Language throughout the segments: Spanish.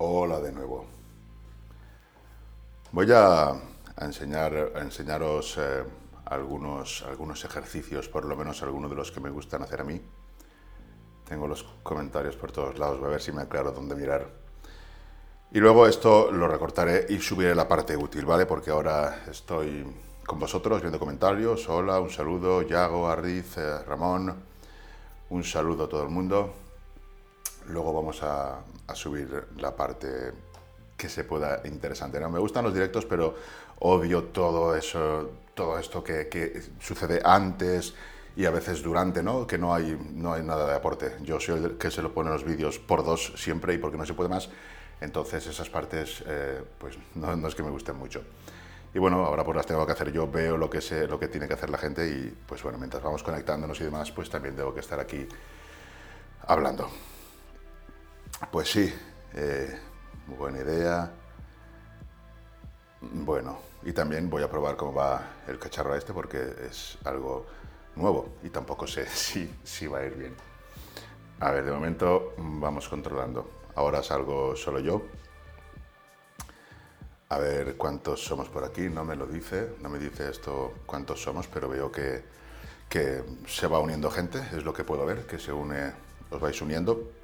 Hola de nuevo. Voy a, enseñar, enseñaros eh, algunos, algunos ejercicios, por lo menos algunos de los que me gustan hacer a mí. Tengo los comentarios por todos lados, voy a ver si me aclaro dónde mirar. Y luego esto lo recortaré y subiré la parte útil, ¿vale? Porque ahora estoy con vosotros viendo comentarios. Hola, un saludo, Yago, Arriz, eh, Ramón. Un saludo a todo el mundo. Luego vamos a, subir la parte que se pueda interesante. ¿no? Me gustan los directos, pero odio todo eso, todo esto que, sucede antes y a veces durante, ¿no? Que no hay, no hay nada de aporte. Yo soy el que se lo pone en los vídeos por dos siempre y porque no se puede más. Entonces esas partes, eh, pues no, no, es que me gusten mucho. Y bueno, ahora pues las tengo que hacer yo, veo lo que, sé, lo que tiene que hacer la gente y pues bueno, mientras vamos conectándonos y demás, pues también tengo que estar aquí hablando. Pues sí, eh, buena idea. Bueno, y también voy a probar cómo va el cacharro este porque es algo nuevo y tampoco sé si, si va a ir bien. A ver, de momento vamos controlando. Ahora salgo solo yo. A ver cuántos somos por aquí. No me lo dice, no me dice esto cuántos somos, pero veo que, que se va uniendo gente, es lo que puedo ver, que se une, os vais uniendo.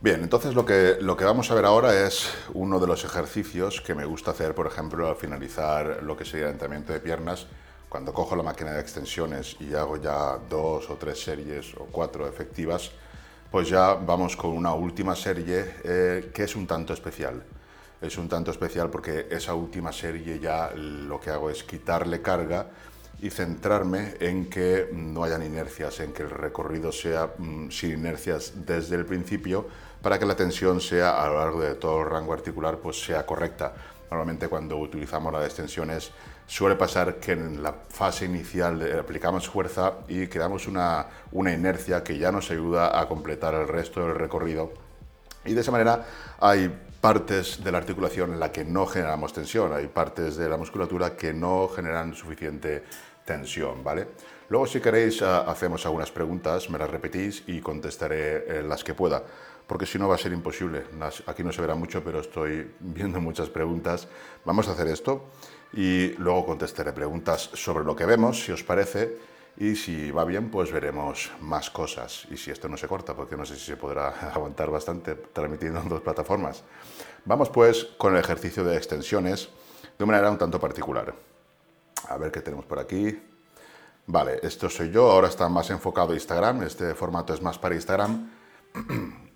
Bien, entonces lo que, lo que vamos a ver ahora es uno de los ejercicios que me gusta hacer, por ejemplo, al finalizar lo que sería el entrenamiento de piernas, cuando cojo la máquina de extensiones y hago ya dos o tres series o cuatro efectivas, pues ya vamos con una última serie eh, que es un tanto especial. Es un tanto especial porque esa última serie ya lo que hago es quitarle carga y centrarme en que no hayan inercias, en que el recorrido sea mm, sin inercias desde el principio, para que la tensión sea a lo largo de todo el rango articular pues sea correcta. Normalmente cuando utilizamos las extensiones suele pasar que en la fase inicial aplicamos fuerza y creamos una, una inercia que ya nos ayuda a completar el resto del recorrido y de esa manera hay partes de la articulación en la que no generamos tensión, hay partes de la musculatura que no generan suficiente tensión, ¿vale? Luego si queréis ah, hacemos algunas preguntas, me las repetís y contestaré eh, las que pueda porque si no va a ser imposible. Aquí no se verá mucho, pero estoy viendo muchas preguntas. Vamos a hacer esto y luego contestaré preguntas sobre lo que vemos, si os parece, y si va bien, pues veremos más cosas. Y si esto no se corta, porque no sé si se podrá aguantar bastante transmitiendo en dos plataformas. Vamos pues con el ejercicio de extensiones de una manera un tanto particular. A ver qué tenemos por aquí. Vale, esto soy yo, ahora está más enfocado Instagram, este formato es más para Instagram.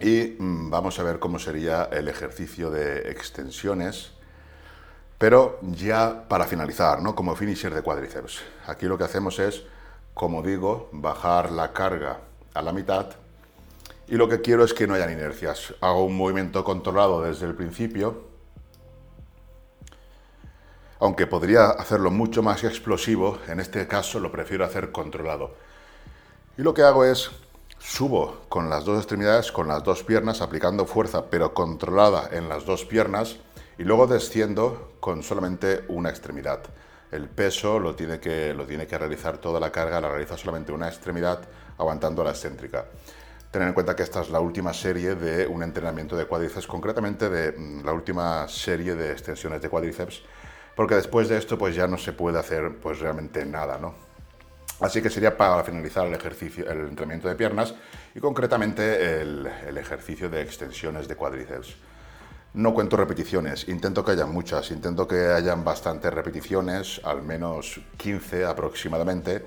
Y mm, vamos a ver cómo sería el ejercicio de extensiones, pero ya para finalizar, ¿no? como finisher de cuádriceps. Aquí lo que hacemos es, como digo, bajar la carga a la mitad y lo que quiero es que no hayan inercias. Hago un movimiento controlado desde el principio, aunque podría hacerlo mucho más explosivo, en este caso lo prefiero hacer controlado. Y lo que hago es Subo con las dos extremidades, con las dos piernas, aplicando fuerza pero controlada en las dos piernas y luego desciendo con solamente una extremidad. El peso lo tiene que, lo tiene que realizar toda la carga, la realiza solamente una extremidad aguantando la excéntrica. Tener en cuenta que esta es la última serie de un entrenamiento de cuádriceps, concretamente de mm, la última serie de extensiones de cuádriceps, porque después de esto pues ya no se puede hacer pues realmente nada, ¿no? Así que sería para finalizar el ejercicio, el entrenamiento de piernas y concretamente el, ejercicio de extensiones de cuádriceps. No cuento repeticiones, intento que haya muchas, intento que hayan bastantes repeticiones, al menos 15 aproximadamente,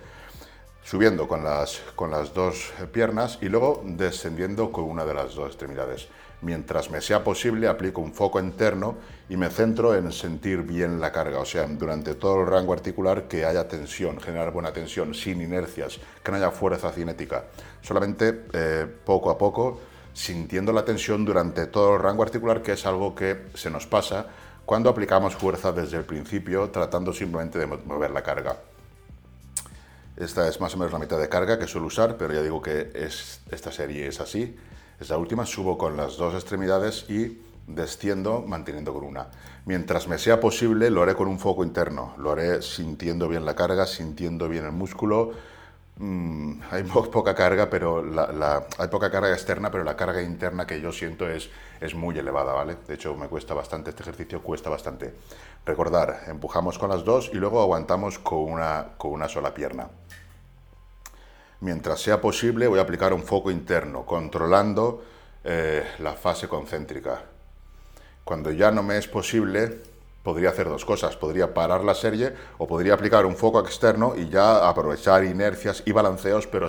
subiendo con las, con las dos piernas y luego descendiendo con una de las dos extremidades. Mientras me sea posible, aplico un foco interno y me centro en sentir bien la carga, o sea, durante todo el rango articular que haya tensión, generar buena tensión, sin inercias, que no haya fuerza cinética. Solamente eh, poco a poco, sintiendo la tensión durante todo el rango articular, que es algo que se nos pasa cuando aplicamos fuerza desde el principio, tratando simplemente de mover la carga. Esta es más o menos la mitad de carga que suelo usar, pero ya digo que es, esta serie es así. Esta última subo con las dos extremidades y desciendo manteniendo con una. Mientras me sea posible, lo haré con un foco interno. Lo haré sintiendo bien la carga, sintiendo bien el músculo, mm, hay poca carga, pero hay poca carga externa, pero la carga interna que yo siento es, es muy elevada, ¿vale? De hecho, me cuesta bastante, este ejercicio cuesta bastante. Recordar, empujamos con las dos y luego aguantamos con una, con una sola pierna. Mientras sea posible, voy a aplicar un foco interno, controlando eh, la fase concéntrica. Cuando ya no me es posible, podría hacer dos cosas. Podría parar la serie o podría aplicar un foco externo y ya aprovechar inercias y balanceos, pero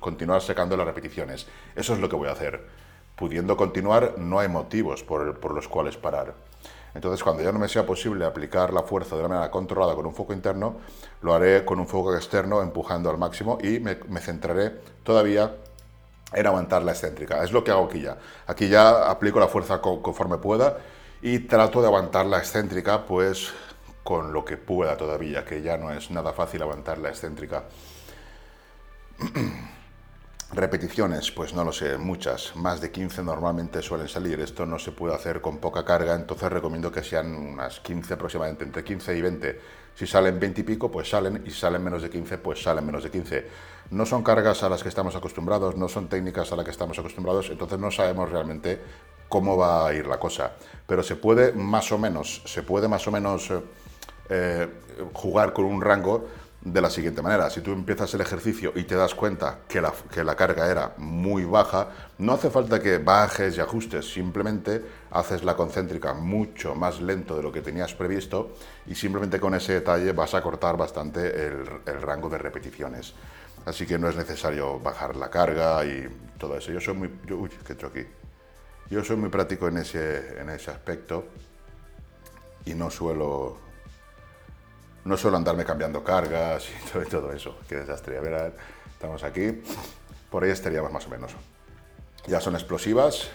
continuar secando las repeticiones. Eso es lo que voy a hacer. Pudiendo continuar, no hay motivos por, por los cuales parar. Entonces, cuando ya no me sea posible aplicar la fuerza de una manera controlada con un foco interno, lo haré con un foco externo empujando al máximo y me, centraré todavía en aguantar la excéntrica. Es lo que hago aquí ya. Aquí ya aplico la fuerza conforme pueda y trato de aguantar la excéntrica pues con lo que pueda todavía, que ya no es nada fácil aguantar la excéntrica. Repeticiones, pues no lo sé, muchas, más de 15 normalmente suelen salir. Esto no se puede hacer con poca carga, entonces recomiendo que sean unas 15 aproximadamente, entre 15 y 20. Si salen 20 y pico, pues salen, y si salen menos de 15, pues salen menos de 15. No son cargas a las que estamos acostumbrados, no son técnicas a las que estamos acostumbrados, entonces no sabemos realmente cómo va a ir la cosa. Pero se puede más o menos, se puede más o menos eh, jugar con un rango de la siguiente manera. Si tú empiezas el ejercicio y te das cuenta que la, que la, carga era muy baja, no hace falta que bajes y ajustes, simplemente haces la concéntrica mucho más lento de lo que tenías previsto y simplemente con ese detalle vas a cortar bastante el, rango de repeticiones. Así que no es necesario bajar la carga y todo eso. Yo soy muy... uy, ¿qué he? Yo soy muy práctico en ese, en ese aspecto y no suelo no suelo andarme cambiando cargas y todo, eso. Qué desastre. A ver, estamos aquí. Por ahí estaríamos más o menos. Ya son explosivas.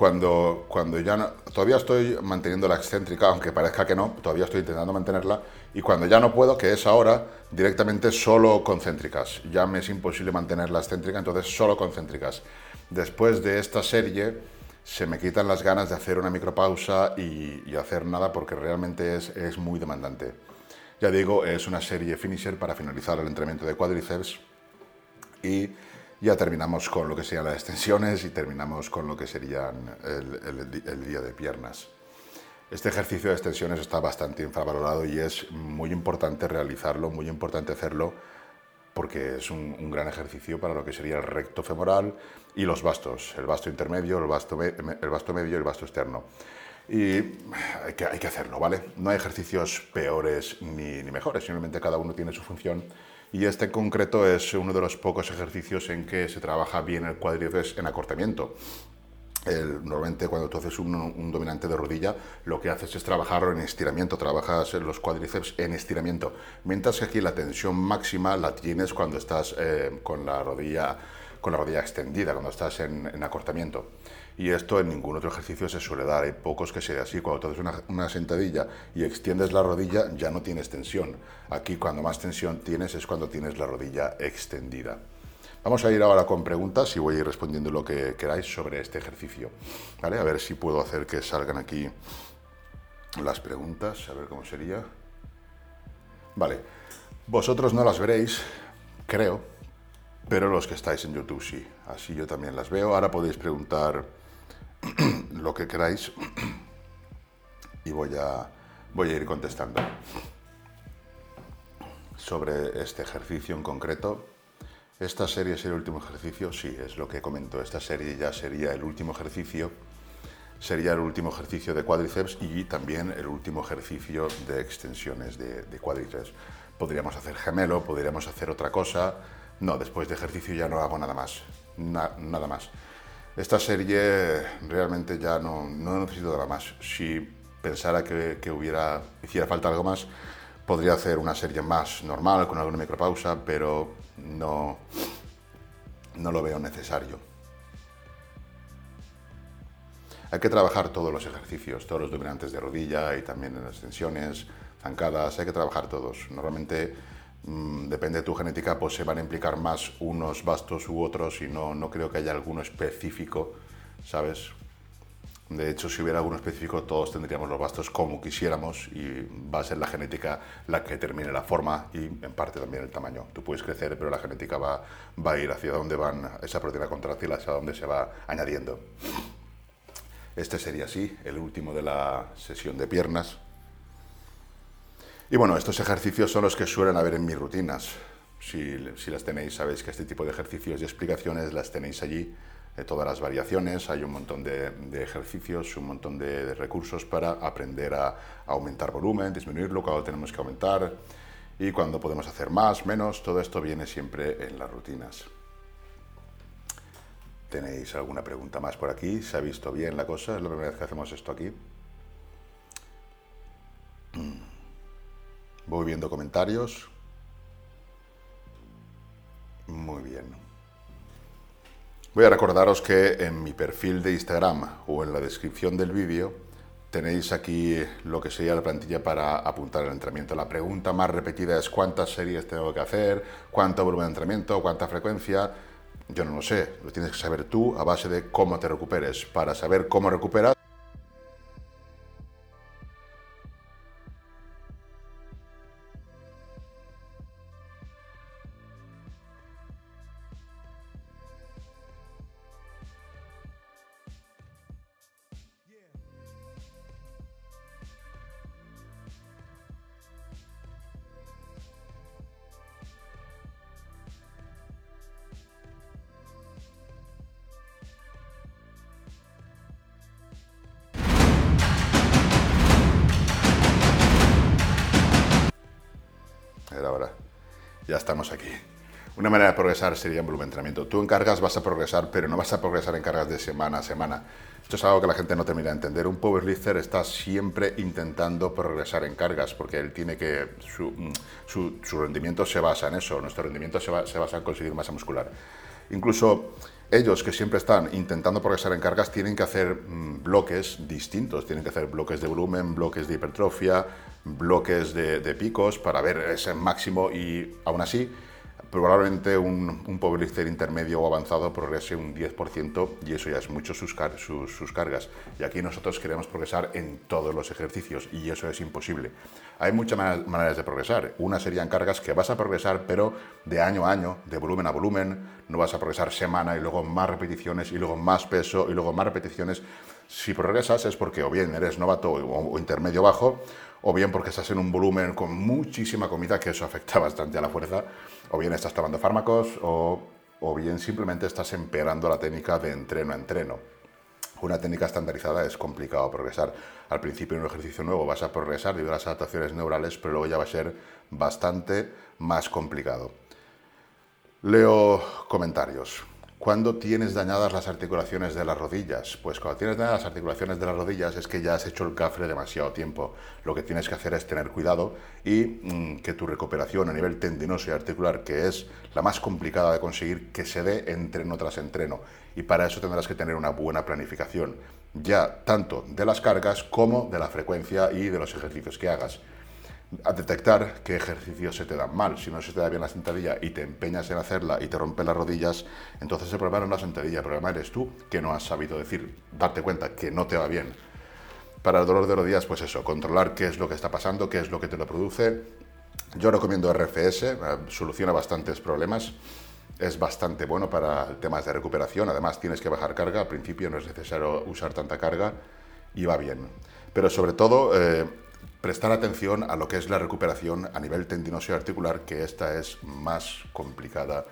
Cuando, cuando ya todavía estoy manteniendo la excéntrica, aunque parezca que no, todavía estoy intentando mantenerla. Y cuando ya no puedo, que es ahora, directamente solo concéntricas. Ya me es imposible mantener la excéntrica, entonces solo concéntricas. Después de esta serie, se me quitan las ganas de hacer una micropausa y, y hacer nada porque realmente es, es, muy demandante. Ya digo, es una serie finisher para finalizar el entrenamiento de cuádriceps y ya terminamos con lo que serían las extensiones y terminamos con lo que serían el, día de piernas. Este ejercicio de extensiones está bastante infravalorado y es muy importante realizarlo, muy importante hacerlo porque es un, gran ejercicio para lo que sería el recto femoral y los bastos, el basto intermedio, el basto, el basto medio y el basto externo. Y hay que, hay que hacerlo, ¿vale? No hay ejercicios peores ni, ni mejores, simplemente cada uno tiene su función y este en concreto es uno de los pocos ejercicios en que se trabaja bien el cuádriceps en acortamiento normalmente cuando tú haces un, dominante de rodilla, lo que haces es trabajarlo en estiramiento, trabajas los cuádriceps en estiramiento, mientras que aquí la tensión máxima la tienes cuando estás eh, con, la rodilla, con la rodilla extendida, cuando estás en, acortamiento. Y esto en ningún otro ejercicio se suele dar, hay pocos que sea así, cuando tú haces una, una sentadilla y extiendes la rodilla ya no tienes tensión. Aquí cuando más tensión tienes es cuando tienes la rodilla extendida. Vamos a ir ahora con preguntas y voy a ir respondiendo lo que queráis sobre este ejercicio. ¿vale? A ver si puedo hacer que salgan aquí las preguntas, a ver cómo sería. Vale, vosotros no las veréis, creo, pero los que estáis en YouTube sí. Así yo también las veo. Ahora podéis preguntar lo que queráis y voy a, voy a ir contestando sobre este ejercicio en concreto. Esta serie es el último ejercicio, sí, es lo que comento. Esta serie ya sería el último ejercicio, sería el último ejercicio de cuádriceps y también el último ejercicio de extensiones de, cuádriceps. Podríamos hacer gemelo, podríamos hacer otra cosa. No, después de ejercicio ya no hago nada más, nada más. Esta serie realmente ya no, necesito nada más. Si pensara que, hubiera, hiciera falta algo más, podría hacer una serie más normal, con alguna micropausa, pero no, no lo veo necesario. Hay que trabajar todos los ejercicios, todos los dominantes de rodilla y también las tensiones, zancadas, hay que trabajar todos. Normalmente, depende de tu genética, pues se van a implicar más unos bastos u otros y no, no creo que haya alguno específico, ¿sabes? De hecho, si hubiera alguno específico, todos tendríamos los bastos como quisiéramos y va a ser la genética la que determine la forma y en parte también el tamaño. Tú puedes crecer, pero la genética va, va a ir hacia donde van esa proteína contráctil, hacia donde se va añadiendo. Este sería así, el último de la sesión de piernas. Y bueno, estos ejercicios son los que suelen haber en mis rutinas. Si, las tenéis, sabéis que este tipo de ejercicios y explicaciones las tenéis allí de todas las variaciones, hay un montón de, ejercicios, un montón de, recursos para aprender a, aumentar volumen, disminuirlo cuando tenemos que aumentar y cuando podemos hacer más, menos, todo esto viene siempre en las rutinas. ¿Tenéis alguna pregunta más por aquí? ¿Se ha visto bien la cosa? ¿Es la primera vez que hacemos esto aquí? Voy viendo comentarios. Muy bien. Voy a recordaros que en mi perfil de Instagram o en la descripción del vídeo tenéis aquí lo que sería la plantilla para apuntar el entrenamiento. La pregunta más repetida es cuántas series tengo que hacer, cuánto volumen de entrenamiento, cuánta frecuencia. Yo no lo sé, lo tienes que saber tú a base de cómo te recuperes. Para saber cómo recuperas, Ya estamos aquí. Una manera de progresar sería en volumen de entrenamiento. Tú en cargas vas a progresar, pero no vas a progresar en cargas de semana a semana. Esto es algo que la gente no termina de entender. Un powerlifter está siempre intentando progresar en cargas, porque él tiene que... Su, su, rendimiento se basa en eso. Nuestro rendimiento se, se basa en conseguir masa muscular. Incluso ellos que siempre están intentando progresar en cargas tienen que hacer mm, bloques distintos, tienen que hacer bloques de volumen, bloques de hipertrofia, bloques de, de picos para ver ese máximo y aún así probablemente un, un powerlifter intermedio o avanzado progrese un 10% y eso ya es mucho sus, cargas. Y aquí nosotros queremos progresar en todos los ejercicios y eso es imposible. Hay muchas maneras de progresar. Una serían cargas que vas a progresar pero de año a año, de volumen a volumen, no vas a progresar semana y luego más repeticiones y luego más peso y luego más repeticiones. Si progresas es porque o bien eres novato o intermedio bajo o bien porque estás en un volumen con muchísima comida, que eso afecta bastante a la fuerza, o bien estás tomando fármacos, o, o bien simplemente estás empeorando la técnica de entreno a entreno. Una técnica estandarizada es complicado progresar. Al principio en un ejercicio nuevo vas a progresar las adaptaciones neurales, pero luego ya va a ser bastante más complicado. Leo comentarios. ¿Cuándo tienes dañadas las articulaciones de las rodillas? Pues cuando tienes dañadas las articulaciones de las rodillas es que ya has hecho el cafre demasiado tiempo. Lo que tienes que hacer es tener cuidado y mm, que tu recuperación a nivel tendinoso y articular, que es la más complicada de conseguir, que se dé entreno tras entreno. Y para eso tendrás que tener una buena planificación, ya tanto de las cargas como de la frecuencia y de los ejercicios que hagas a detectar qué ejercicios se te dan mal. Si no se te da bien la sentadilla y te empeñas en hacerla y te rompen las rodillas, entonces el problema no es la sentadilla, el problema eres tú que no has sabido decir, darte cuenta que no te va bien. Para el dolor de rodillas, pues eso, controlar qué es lo que está pasando, qué es lo que te lo produce. Yo recomiendo RFS, eh, soluciona bastantes problemas, es bastante bueno para temas de recuperación, además tienes que bajar carga, al principio no es necesario usar tanta carga y va bien. Pero sobre todo... Eh, prestar atención a lo que es la recuperación a nivel tendinoso y articular, que esta es más complicada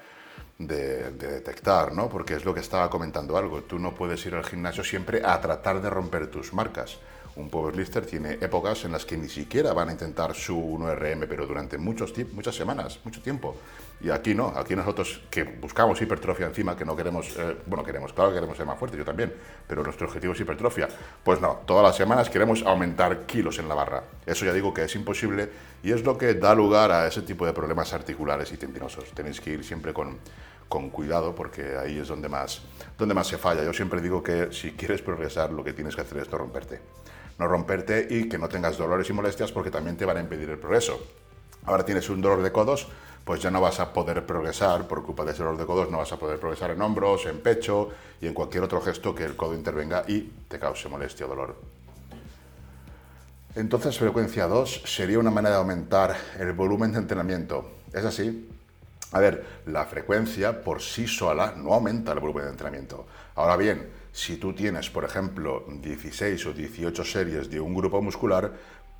de, detectar, ¿no? Porque es lo que estaba comentando algo. Tú no puedes ir al gimnasio siempre a tratar de romper tus marcas. Un powerlifter tiene épocas en las que ni siquiera van a intentar su 1RM, pero durante muchos, muchas semanas, mucho tiempo. Y aquí no, aquí nosotros que buscamos hipertrofia encima, que no queremos, eh, bueno, queremos, claro que queremos ser más fuertes, yo también, pero nuestro objetivo es hipertrofia. Pues no, todas las semanas queremos aumentar kilos en la barra. Eso ya digo que es imposible y es lo que da lugar a ese tipo de problemas articulares y tendinosos. Tenéis que ir siempre con, con cuidado porque ahí es donde más, donde más se falla. Yo siempre digo que si quieres progresar lo que tienes que hacer es no romperte. No romperte y que no tengas dolores y molestias porque también te van a impedir el progreso. Ahora tienes un dolor de codos, pues ya no vas a poder progresar, por culpa de ese dolor de codos, no vas a poder progresar en hombros, en pecho y en cualquier otro gesto que el codo intervenga y te cause molestia o dolor. Entonces, frecuencia 2 sería una manera de aumentar el volumen de entrenamiento. ¿Es así? A ver, la frecuencia por sí sola no aumenta el volumen de entrenamiento. Ahora bien, si tú tienes, por ejemplo, 16 o 18 series de un grupo muscular,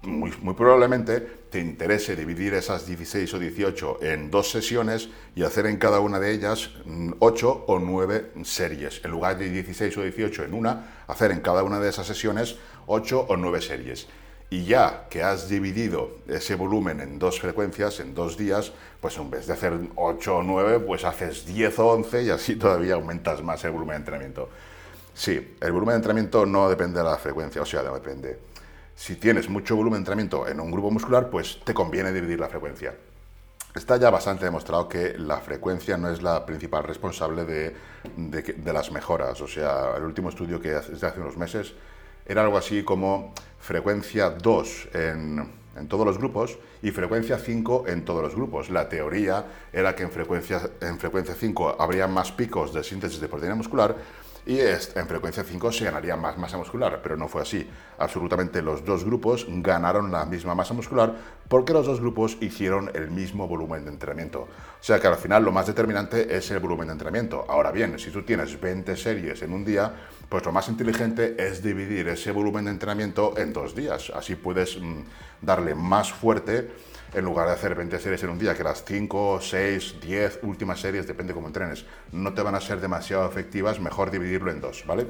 muy, probablemente te interese dividir esas 16 o 18 en dos sesiones y hacer en cada una de ellas 8 o 9 series. En lugar de 16 o 18 en una, hacer en cada una de esas sesiones 8 o 9 series. Y ya que has dividido ese volumen en dos frecuencias, en dos días, pues en vez de hacer 8 o 9, pues haces 10 o 11 y así todavía aumentas más el volumen de entrenamiento. Sí, el volumen de entrenamiento no depende de la frecuencia, o sea, no depende. Si tienes mucho volumen de entrenamiento en un grupo muscular, pues te conviene dividir la frecuencia. Está ya bastante demostrado que la frecuencia no es la principal responsable de, las mejoras. O sea, el último estudio que de hace unos meses era algo así como frecuencia 2 en, en, todos los grupos y frecuencia 5 en todos los grupos. La teoría era que en frecuencia, en frecuencia 5 habría más picos de síntesis de proteína muscular y en frecuencia 5 se ganaría más masa muscular, pero no fue así. Absolutamente los dos grupos ganaron la misma masa muscular porque los dos grupos hicieron el mismo volumen de entrenamiento. O sea que al final lo más determinante es el volumen de entrenamiento. Ahora bien, si tú tienes 20 series en un día, pues lo más inteligente es dividir ese volumen de entrenamiento en dos días. Así puedes mm, darle más fuerte en lugar de hacer 20 series en un día, que las 5, 6, 10 últimas series, depende cómo entrenes, no te van a ser demasiado efectivas, mejor dividirlo en dos, ¿vale?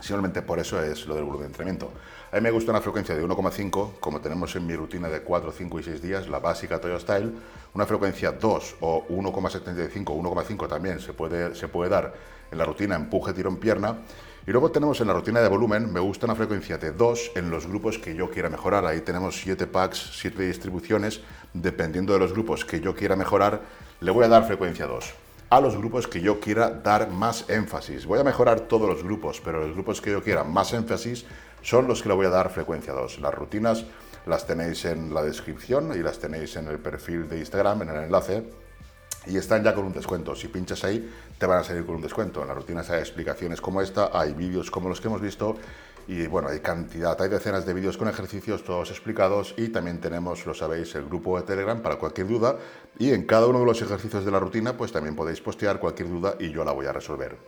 Simplemente por eso es lo del volumen de entrenamiento. A mí me gusta una frecuencia de 1,5, como tenemos en mi rutina de 4, 5 y 6 días, la básica Toyo Style. Una frecuencia 2 o 1,75, 1,5 también se puede, se puede dar en la rutina empuje, tirón, pierna. Y luego tenemos en la rutina de volumen, me gusta una frecuencia de 2 en los grupos que yo quiera mejorar. Ahí tenemos 7 packs, 7 distribuciones. Dependiendo de los grupos que yo quiera mejorar, le voy a dar frecuencia 2. A los grupos que yo quiera dar más énfasis. Voy a mejorar todos los grupos, pero los grupos que yo quiera más énfasis son los que le voy a dar frecuencia 2. Las rutinas las tenéis en la descripción y las tenéis en el perfil de Instagram, en el enlace y están ya con un descuento. Si pinchas ahí, te van a salir con un descuento. En las rutinas hay explicaciones como esta, hay vídeos como los que hemos visto y bueno, hay cantidad, hay decenas de vídeos con ejercicios todos explicados y también tenemos, lo sabéis, el grupo de Telegram para cualquier duda y en cada uno de los ejercicios de la rutina pues también podéis postear cualquier duda y yo la voy a resolver.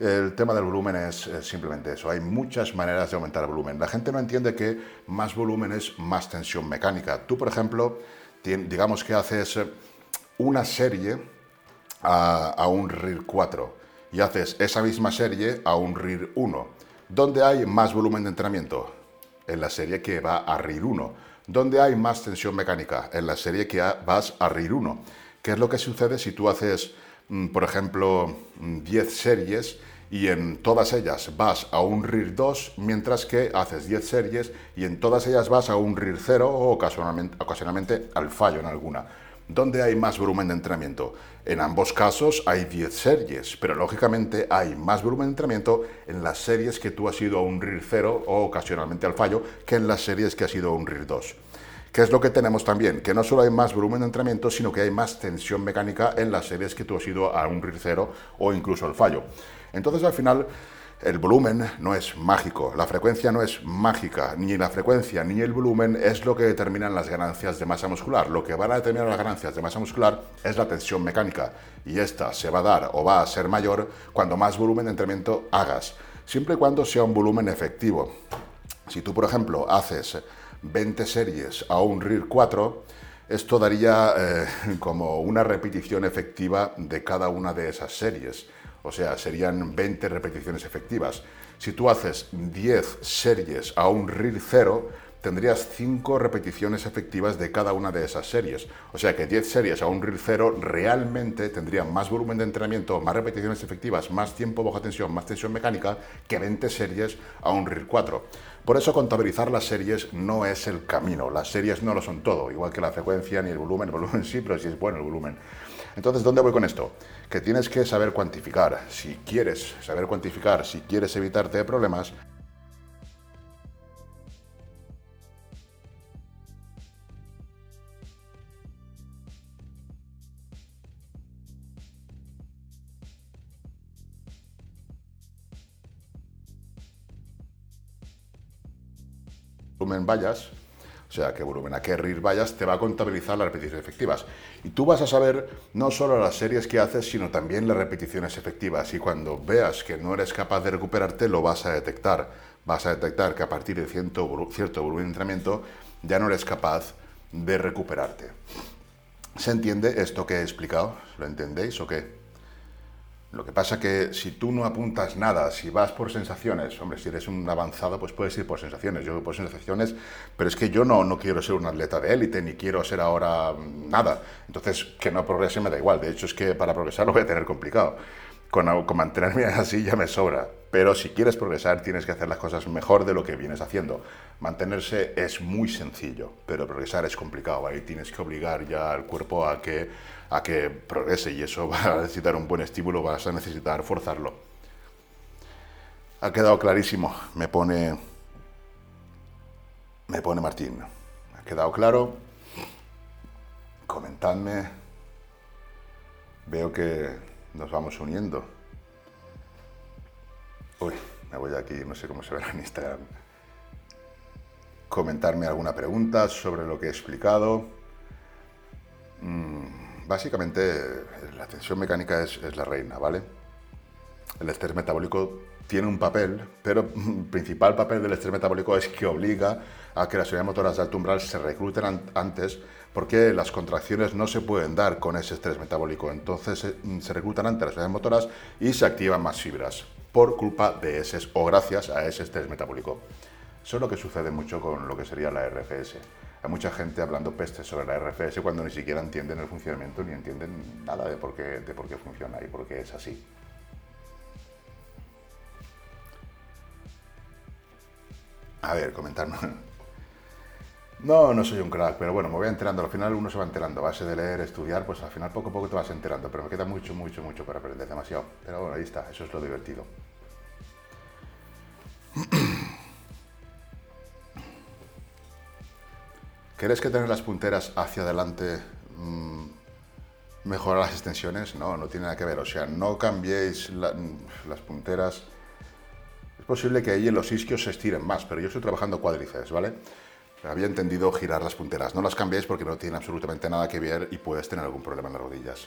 El tema del volumen es, simplemente eso. Hay muchas maneras de aumentar el volumen. La gente no entiende que más volumen es más tensión mecánica. Tú, por ejemplo, digamos que haces una serie a, un RIR 4 y haces esa misma serie a un RIR 1. ¿Dónde hay más volumen de entrenamiento? En la serie que va a RIR 1. ¿Dónde hay más tensión mecánica? En la serie que vas a RIR 1. ¿Qué es lo que sucede si tú haces, mm, por ejemplo, 10 mm, series y en todas ellas vas a un RIR 2, mientras que haces 10 series y en todas ellas vas a un RIR 0 o ocasionalmente, ocasionalmente al fallo en alguna? ¿Dónde hay más volumen de entrenamiento? En ambos casos hay 10 series, pero lógicamente hay más volumen de entrenamiento en las series que tú has ido a un RIR 0 o ocasionalmente al fallo que en las series que has ido a un RIR 2. ¿Qué es lo que tenemos también? Que no solo hay más volumen de entrenamiento, sino que hay más tensión mecánica en las series que tú has ido a un RIR 0 o incluso al fallo. Entonces al final el volumen no es mágico, la frecuencia no es mágica, ni la frecuencia ni el volumen es lo que determinan las ganancias de masa muscular. Lo que van a determinar las ganancias de masa muscular es la tensión mecánica y esta se va a dar o va a ser mayor cuando más volumen de entrenamiento hagas, siempre y cuando sea un volumen efectivo. Si tú, por ejemplo, haces 20 series a un RIR 4, esto daría eh, como una repetición efectiva de cada una de esas series. O sea, serían 20 repeticiones efectivas. Si tú haces 10 series a un RIR 0, tendrías 5 repeticiones efectivas de cada una de esas series. O sea que 10 series a un RIR 0 realmente tendrían más volumen de entrenamiento, más repeticiones efectivas, más tiempo baja tensión, más tensión mecánica que 20 series a un RIR 4. Por eso contabilizar las series no es el camino. Las series no lo son todo, igual que la frecuencia ni el volumen. El volumen sí, pero sí es bueno el volumen. Entonces, ¿dónde voy con esto? que tienes que saber cuantificar. Si quieres saber cuantificar, si quieres evitarte problemas, volumen vayas, o sea, que volumen a qué RIR vayas, te va a contabilizar las repeticiones efectivas. Y tú vas a saber no solo las series que haces, sino también las repeticiones efectivas. Y cuando veas que no eres capaz de recuperarte, lo vas a detectar. Vas a detectar que a partir de cierto, cierto volumen de entrenamiento ya no eres capaz de recuperarte. ¿Se entiende esto que he explicado? ¿Lo entendéis o qué? Lo que pasa que si tú no apuntas nada, si vas por sensaciones, hombre, si eres un avanzado, pues puedes ir por sensaciones. Yo voy por sensaciones, pero es que yo no, no quiero ser un atleta de élite, ni quiero ser ahora nada. Entonces, que no progrese me da igual. De hecho, es que para progresar lo voy a tener complicado con, con, mantenerme así ya me sobra. Pero si quieres progresar tienes que hacer las cosas mejor de lo que vienes haciendo. Mantenerse es muy sencillo, pero progresar es complicado. Ahí tienes que obligar ya al cuerpo a que, a que progrese y eso va a necesitar un buen estímulo, vas a necesitar forzarlo. Ha quedado clarísimo, me pone, me pone Martín. Ha quedado claro. Comentadme. Veo que nos vamos uniendo. Uy, me voy aquí, no sé cómo se verá en Instagram. Comentarme alguna pregunta sobre lo que he explicado. Mm, básicamente, la tensión mecánica es, la reina, ¿vale? El estrés metabólico tiene un papel, pero el principal papel del estrés metabólico es que obliga a que las unidades motoras de alto umbral se recluten antes porque las contracciones no se pueden dar con ese estrés metabólico. Entonces eh, se reclutan antes las unidades motoras y se activan más fibras por culpa de ese o gracias a ese estrés metabólico. Eso es lo que sucede mucho con lo que sería la RFS. Hay mucha gente hablando pestes sobre la RFS cuando ni siquiera entienden el funcionamiento ni entienden nada de por qué, de por qué funciona y por qué es así. A ver, comentarnos. No, no soy un crack, pero bueno, me voy enterando. Al final uno se va enterando. A base de leer, estudiar, pues al final poco a poco te vas enterando. Pero me queda mucho, mucho, mucho para aprender, demasiado. Pero bueno, ahí está, eso es lo divertido. ¿Queréis que tener las punteras hacia adelante mmm, mejora las extensiones? No, no tiene nada que ver. O sea, no cambiéis las punteras es posible que ahí en los isquios se estiren más, pero yo estoy trabajando cuádriceps, ¿vale? Había entendido girar las punteras. No las cambiéis porque no tienen absolutamente nada que ver y puedes tener algún problema en las rodillas.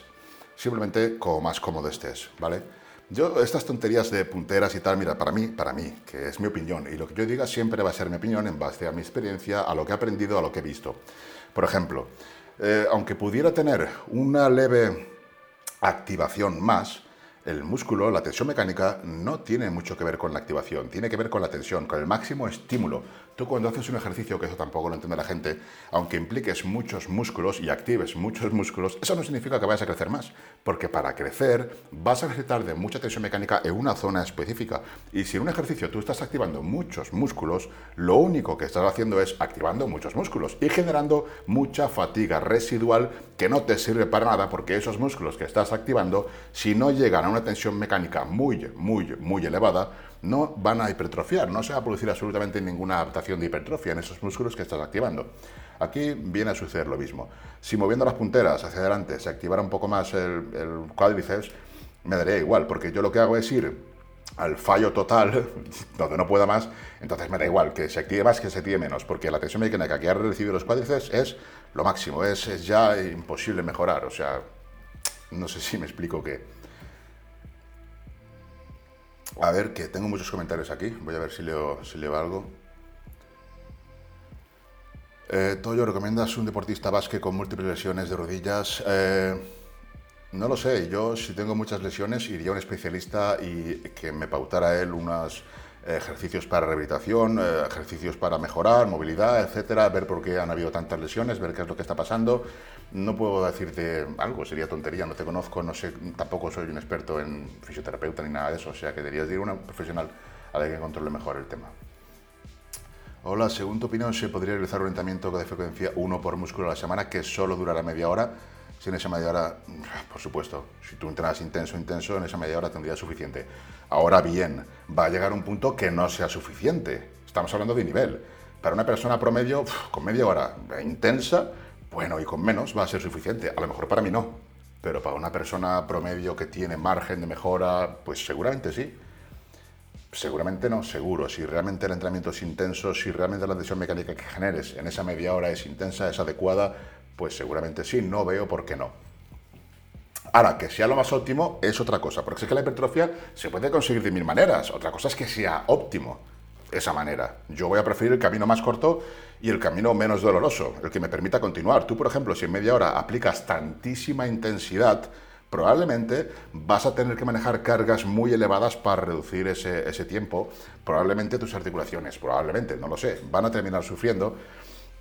Simplemente como más cómodo estés, ¿vale? Yo, estas tonterías de punteras y tal, mira, para mí, para mí, que es mi opinión, y lo que yo diga siempre va a ser mi opinión en base a mi experiencia, a lo que he aprendido, a lo que he visto. Por ejemplo, eh, aunque pudiera tener una leve activación más, el músculo, la tensión mecánica, no tiene mucho que ver con la activación, tiene que ver con la tensión, con el máximo estímulo. Tú cuando haces un ejercicio, que eso tampoco lo entiende la gente, aunque impliques muchos músculos y actives muchos músculos, eso no significa que vayas a crecer más, porque para crecer vas a necesitar de mucha tensión mecánica en una zona específica. Y si en un ejercicio tú estás activando muchos músculos, lo único que estás haciendo es activando muchos músculos y generando mucha fatiga residual que no te sirve para nada porque esos músculos que estás activando, si no llegan a una tensión mecánica muy, muy, muy elevada, no van a hipertrofiar, no se va a producir absolutamente ninguna adaptación de hipertrofia en esos músculos que estás activando. Aquí viene a suceder lo mismo. Si moviendo las punteras hacia adelante se activara un poco más el, cuádriceps, me daría igual, porque yo lo que hago es ir al fallo total, donde no pueda más, entonces me da igual que se active más que se active menos, porque la tensión mecánica que ha recibido los cuádriceps es lo máximo, es ya imposible mejorar, o sea, no sé si me explico qué. A ver, que tengo muchos comentarios aquí. Voy a ver si leo, si leo algo. Eh, Toyo, ¿recomiendas un deportista básquet con múltiples lesiones de rodillas? Eh, no lo sé. Yo, si tengo muchas lesiones, iría a un especialista y que me pautara él unos ejercicios para rehabilitación, eh, ejercicios para mejorar, movilidad, etcétera, ver por qué han habido tantas lesiones, ver qué es lo que está pasando. No puedo decirte algo, sería tontería, no te conozco, no sé, tampoco soy un experto en fisioterapeuta ni nada de eso, o sea que deberías ir a una profesional a la que controle mejor el tema. Hola, según tu opinión, ¿se podría realizar un entrenamiento de frecuencia 1 por músculo a la semana que solo durará media hora? Si en esa media hora, por supuesto, si tú entrenas intenso, intenso, en esa media hora tendría suficiente. Ahora bien, va a llegar un punto que no sea suficiente. Estamos hablando de nivel. Para una persona promedio, con media hora intensa, bueno, y con menos va a ser suficiente. A lo mejor para mí no, pero para una persona promedio que tiene margen de mejora, pues seguramente sí. Seguramente no, seguro. Si realmente el entrenamiento es intenso, si realmente la tensión mecánica que generes en esa media hora es intensa, es adecuada, pues seguramente sí, no veo por qué no. Ahora, que sea lo más óptimo es otra cosa, porque es que la hipertrofia se puede conseguir de mil maneras. Otra cosa es que sea óptimo esa manera. Yo voy a preferir el camino más corto y el camino menos doloroso, el que me permita continuar. Tú, por ejemplo, si en media hora aplicas tantísima intensidad, probablemente vas a tener que manejar cargas muy elevadas para reducir ese, ese, tiempo. Probablemente tus articulaciones, probablemente, no lo sé, van a terminar sufriendo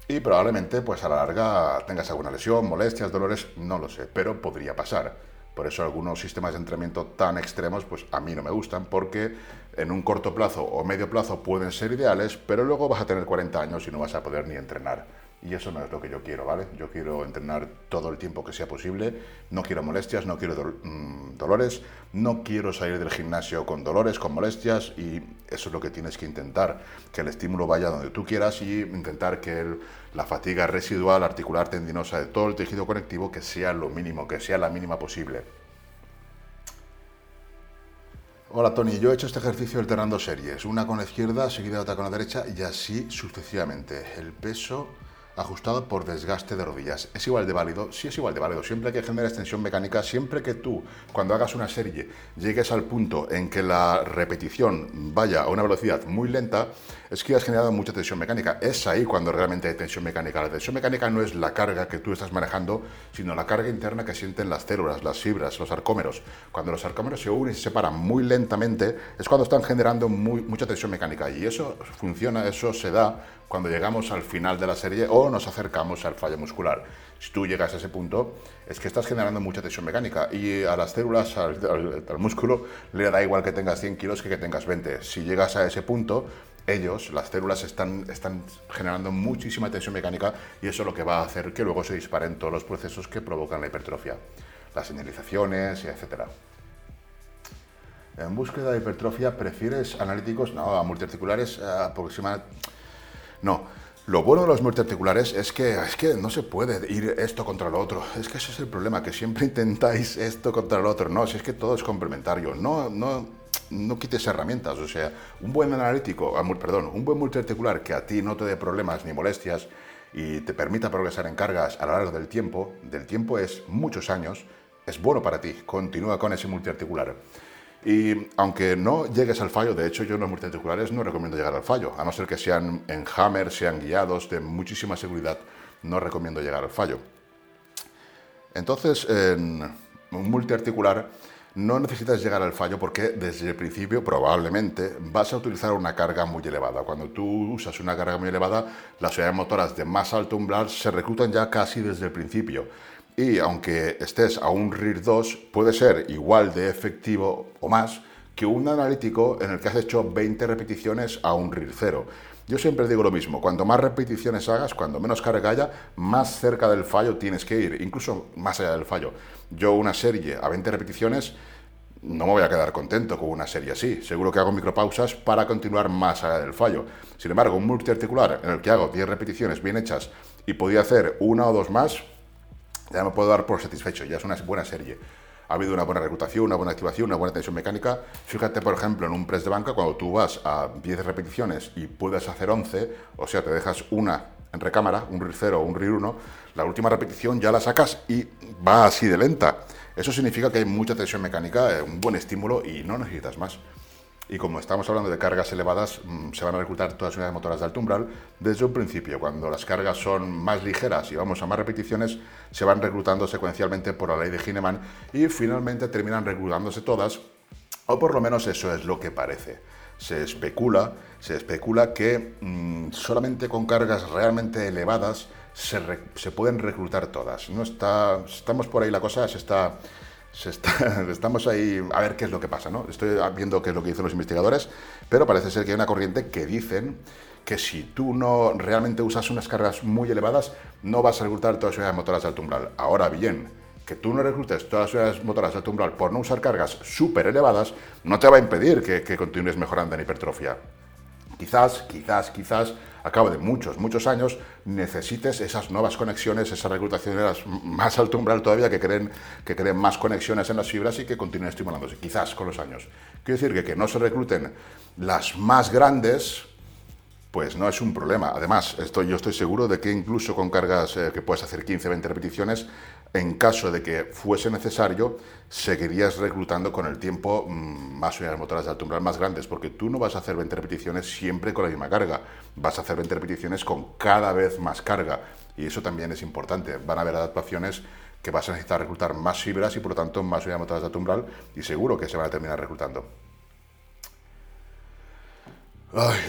y probablemente pues a la larga tengas alguna lesión, molestias, dolores, no lo sé, pero podría pasar. Por eso algunos sistemas de entrenamiento tan extremos pues a mí no me gustan porque en un corto plazo o medio plazo pueden ser ideales, pero luego vas a tener 40 años y no vas a poder ni entrenar. Y eso no es lo que yo quiero, ¿vale? Yo quiero entrenar todo el tiempo que sea posible, no quiero molestias, no quiero mm, dolores, no quiero salir del gimnasio con dolores, con molestias y eso es lo que tienes que intentar, que el estímulo vaya donde tú quieras y intentar que la fatiga residual, articular, tendinosa de todo el tejido conectivo que sea lo mínimo, que sea la mínima posible. Hola Tony, yo he hecho este ejercicio alternando series, una con la izquierda, seguida otra con la derecha y así sucesivamente. El peso ajustado por desgaste de rodillas. ¿Es igual de válido? Sí, es igual de válido. Siempre que generes tensión mecánica, siempre que tú, cuando hagas una serie, llegues al punto en que la repetición vaya a una velocidad muy lenta, es que has generado mucha tensión mecánica. Es ahí cuando realmente hay tensión mecánica. La tensión mecánica no es la carga que tú estás manejando, sino la carga interna que sienten las células, las fibras, los arcómeros. Cuando los arcómeros se unen y se separan muy lentamente, es cuando están generando mucha tensión mecánica. Y eso funciona, eso se da cuando llegamos al final de la serie o nos acercamos al fallo muscular. Si tú llegas a ese punto, es que estás generando mucha tensión mecánica y a las células, al, músculo, le da igual que tengas 100 kilos que que tengas 20. Si llegas a ese punto, ellos, las células, están, están generando muchísima tensión mecánica y eso es lo que va a hacer que luego se disparen todos los procesos que provocan la hipertrofia, las señalizaciones, etc. En búsqueda de hipertrofia, ¿prefieres analíticos? No, a multiarticulares aproximadamente no. Lo bueno de los multiarticulares es que, es que no se puede ir esto contra lo otro. Es que ese es el problema, que siempre intentáis esto contra lo otro. No, si es que todo es complementario. No, no, no quites herramientas. O sea, un buen analítico, ah, perdón, un buen multiarticular que a ti no te dé problemas ni molestias y te permita progresar en cargas a lo largo del tiempo, del tiempo es muchos años, es bueno para ti. Continúa con ese multiarticular. Y aunque no llegues al fallo, de hecho yo en los multiarticulares no recomiendo llegar al fallo, a no ser que sean en hammer, sean guiados de muchísima seguridad, no recomiendo llegar al fallo. Entonces, en un multiarticular no necesitas llegar al fallo porque desde el principio probablemente vas a utilizar una carga muy elevada. Cuando tú usas una carga muy elevada, las unidades motoras de más alto umbral se reclutan ya casi desde el principio y aunque estés a un RIR 2, puede ser igual de efectivo o más que un analítico en el que has hecho 20 repeticiones a un RIR 0. Yo siempre digo lo mismo, cuanto más repeticiones hagas, cuando menos carga haya, más cerca del fallo tienes que ir, incluso más allá del fallo. Yo una serie a 20 repeticiones no me voy a quedar contento con una serie así. Seguro que hago micropausas para continuar más allá del fallo. Sin embargo, un multiarticular en el que hago 10 repeticiones bien hechas y podía hacer una o dos más, ya me puedo dar por satisfecho, ya es una buena serie. Ha habido una buena reclutación, una buena activación, una buena tensión mecánica. Fíjate, por ejemplo, en un press de banca, cuando tú vas a 10 repeticiones y puedes hacer 11, o sea, te dejas una en recámara, un RIR 0 o un RIR 1, la última repetición ya la sacas y va así de lenta. Eso significa que hay mucha tensión mecánica, eh, un buen estímulo y no necesitas más. Y como estamos hablando de cargas elevadas, mm, se van a reclutar todas las unidades motoras de alto umbral desde un principio. Cuando las cargas son más ligeras y vamos a más repeticiones, se van reclutando secuencialmente por la ley de Ginemann y finalmente terminan reclutándose todas, o por lo menos eso es lo que parece. Se especula, se especula que mm, solamente con cargas realmente elevadas se, se, pueden reclutar todas. No está, estamos por ahí, la cosa se está estamos ahí a ver qué es lo que pasa, ¿no? Estoy viendo qué es lo que dicen los investigadores, pero parece ser que hay una corriente que dicen que si tú no realmente usas unas cargas muy elevadas, no vas a reclutar todas las unidades motoras de alto umbral. Ahora bien, que tú no reclutes todas las unidades motoras de alto por no usar cargas súper elevadas, no te va a impedir que continúes mejorando en hipertrofia. Quizás, quizás, quizás, a cabo de muchos, muchos años, necesites esas nuevas conexiones, esas reclutaciones más alto umbral todavía, que creen, que más conexiones en las fibras y que continúen estimulándose, quizás con los años. Quiero decir que, que no se recluten las más grandes, pues no es un problema. Además, estoy, yo estoy seguro de que incluso con cargas eh, que puedes hacer 15, 20 repeticiones, en caso de que fuese necesario, seguirías reclutando con el tiempo mm, más unidades motoras de alto más grandes, porque tú no vas a hacer 20 repeticiones siempre con la misma carga, vas a hacer 20 repeticiones con cada vez más carga, y eso también es importante. Van a haber adaptaciones que vas a necesitar reclutar más fibras y por lo tanto más unidades motoras de alto umbral, y seguro que se van a terminar reclutando.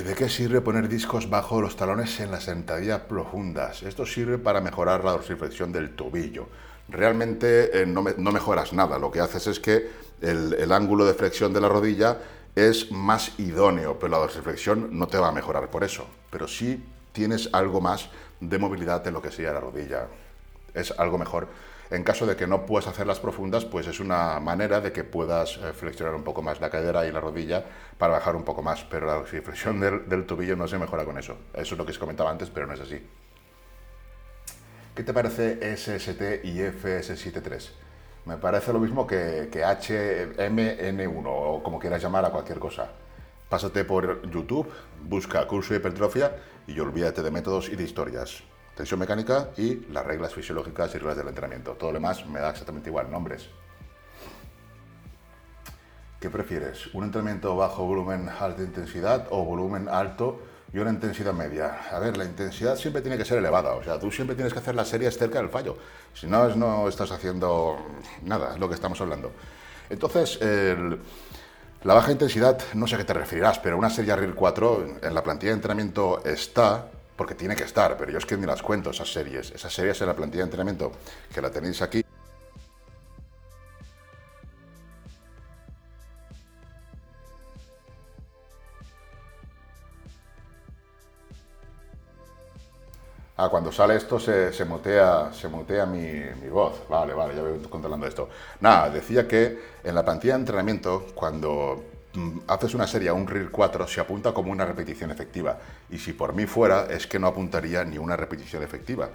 ¿De qué sirve poner discos bajo los talones en las sentadillas profundas? Esto sirve para mejorar la dorsiflexión del tobillo. Realmente eh, no, mejoras nada, lo que haces es que el, ángulo de flexión de la rodilla es más idóneo, pero la dorsiflexión no te va a mejorar por eso. Pero sí tienes algo más de movilidad en lo que sería la rodilla. Es algo mejor en caso de que no puedas hacer las profundas, pues es una manera de que puedas eh, flexionar un poco más la cadera y la rodilla para bajar un poco más, pero la flexión del, tobillo no se mejora con eso. Eso es lo que se comentaba antes, pero no es así. ¿Qué te parece SST y FS73? Me parece lo mismo que, que HMN1 o como quieras llamar a cualquier cosa. Pásate por YouTube, busca curso de hipertrofia y olvídate de métodos y de historias tensión mecánica y las reglas fisiológicas y reglas del entrenamiento. Todo lo demás me da exactamente igual, nombres. ¿Qué prefieres? ¿Un entrenamiento bajo volumen alta intensidad o volumen alto y una intensidad media? A ver, la intensidad siempre tiene que ser elevada, o sea, tú siempre tienes que hacer las series cerca del fallo. Si no, no estás haciendo nada, es lo que estamos hablando. Entonces, la baja intensidad, no sé a qué te referirás, pero una serie RIR 4 en la plantilla de entrenamiento está, porque tiene que estar, pero yo es que ni las cuento esas series. Esas series en la plantilla de entrenamiento que la tenéis aquí. Ah, cuando sale esto se, se mutea, se mutea mi, mi, voz. Vale, vale, ya voy controlando esto. Nada, decía que en la plantilla de entrenamiento, cuando Mm, haces una serie a un RIR 4 se apunta como una repetición efectiva. Y si por mí fuera, es que no apuntaría ni una repetición efectiva.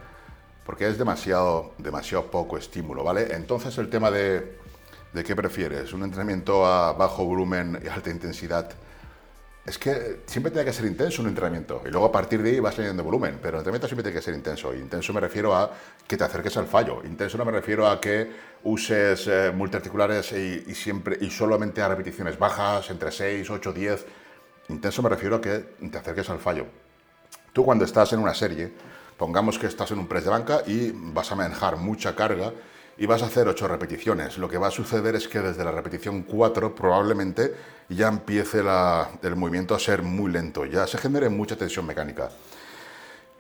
Porque es demasiado, demasiado poco estímulo, ¿vale? Entonces el tema de, de qué prefieres, un entrenamiento a bajo volumen y alta intensidad es que siempre tiene que ser intenso un entrenamiento y luego a partir de ahí vas añadiendo volumen, pero el entrenamiento siempre tiene que ser intenso. Intenso me refiero a que te acerques al fallo. Intenso no me refiero a que uses eh, multiarticulares y, siempre y solamente a repeticiones bajas, entre 6, 8, 10. Intenso me refiero a que te acerques al fallo. Tú cuando estás en una serie, pongamos que estás en un press de banca y vas a manejar mucha carga y vas a hacer 8 repeticiones. Lo que va a suceder es que desde la repetición 4 probablemente ya empiece el movimiento a ser muy lento, ya se genere mucha tensión mecánica.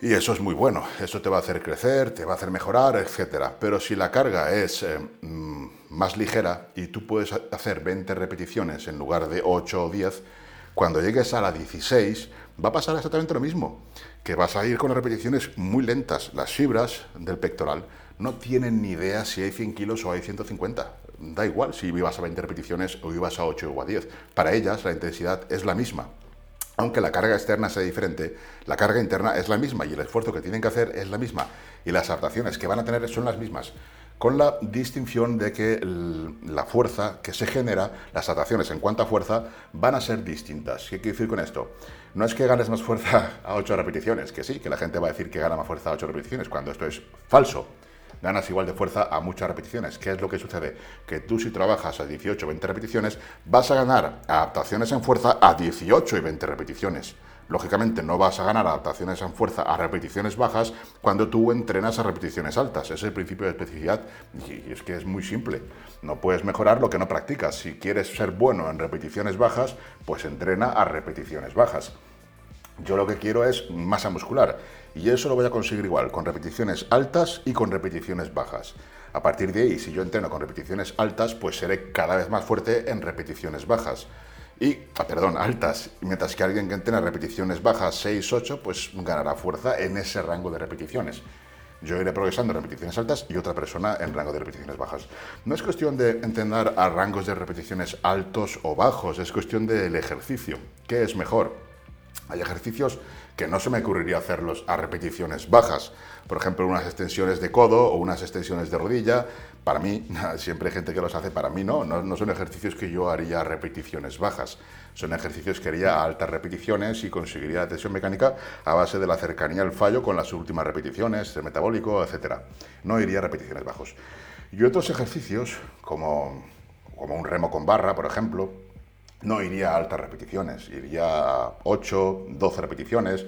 Y eso es muy bueno, eso te va a hacer crecer, te va a hacer mejorar, etc. Pero si la carga es eh, mm, más ligera y tú puedes hacer 20 repeticiones en lugar de 8 o 10, cuando llegues a la 16 va a pasar exactamente lo mismo, que vas a ir con las repeticiones muy lentas. Las fibras del pectoral no tienen ni idea si hay 100 kilos o hay 150. Da igual si ibas a 20 repeticiones o ibas a 8 o a 10. Para ellas la intensidad es la misma. Aunque la carga externa sea diferente, la carga interna es la misma y el esfuerzo que tienen que hacer es la misma. Y las adaptaciones que van a tener son las mismas con la distinción de que la fuerza que se genera, las adaptaciones en cuanto a fuerza, van a ser distintas. ¿Qué quiero decir con esto? No es que ganes más fuerza a 8 repeticiones, que sí, que la gente va a decir que gana más fuerza a 8 repeticiones, cuando esto es falso ganas igual de fuerza a muchas repeticiones. ¿Qué es lo que sucede? Que tú si trabajas a 18 o 20 repeticiones, vas a ganar adaptaciones en fuerza a 18 y 20 repeticiones. Lógicamente no vas a ganar adaptaciones en fuerza a repeticiones bajas cuando tú entrenas a repeticiones altas. es el principio de especificidad y es que es muy simple. No puedes mejorar lo que no practicas. Si quieres ser bueno en repeticiones bajas, pues entrena a repeticiones bajas. Yo lo que quiero es masa muscular y eso lo voy a conseguir igual, con repeticiones altas y con repeticiones bajas. A partir de ahí, si yo entreno con repeticiones altas, pues seré cada vez más fuerte en repeticiones bajas. Y, ah, perdón, altas. Mientras que alguien que entrena repeticiones bajas 6, 8, pues ganará fuerza en ese rango de repeticiones. Yo iré progresando en repeticiones altas y otra persona en rango de repeticiones bajas. No es cuestión de entender a rangos de repeticiones altos o bajos, es cuestión del ejercicio. ¿Qué es mejor? Hay ejercicios que no se me ocurriría hacerlos a repeticiones bajas. Por ejemplo, unas extensiones de codo o unas extensiones de rodilla. Para mí, siempre hay gente que los hace, para mí no. No, son ejercicios que yo haría a repeticiones bajas. Son ejercicios que haría a altas repeticiones y conseguiría la tensión mecánica a base de la cercanía al fallo con las últimas repeticiones, el metabólico, etc. No iría a repeticiones bajos. Y otros ejercicios, como, como un remo con barra, por ejemplo, no iría a altas repeticiones, iría a 8, 12 repeticiones,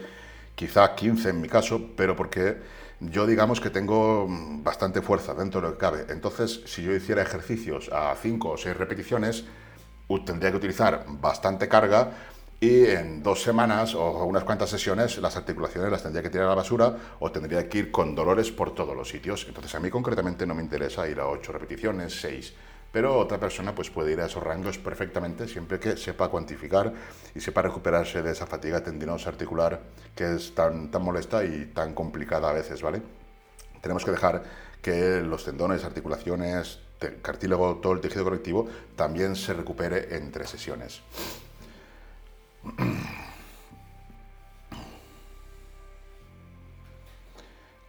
quizá 15 en mi caso, pero porque yo digamos que tengo bastante fuerza dentro de lo que cabe. Entonces, si yo hiciera ejercicios a 5 o 6 repeticiones, tendría que utilizar bastante carga y en dos semanas o unas cuantas sesiones las articulaciones las tendría que tirar a la basura o tendría que ir con dolores por todos los sitios. Entonces a mí concretamente no me interesa ir a 8 repeticiones, 6 pero otra persona pues, puede ir a esos rangos perfectamente siempre que sepa cuantificar y sepa recuperarse de esa fatiga tendinosa articular que es tan, molesta y tan complicada a veces, ¿vale? Tenemos que dejar que los tendones, articulaciones, cartílago, todo el tejido conectivo también se recupere entre sesiones.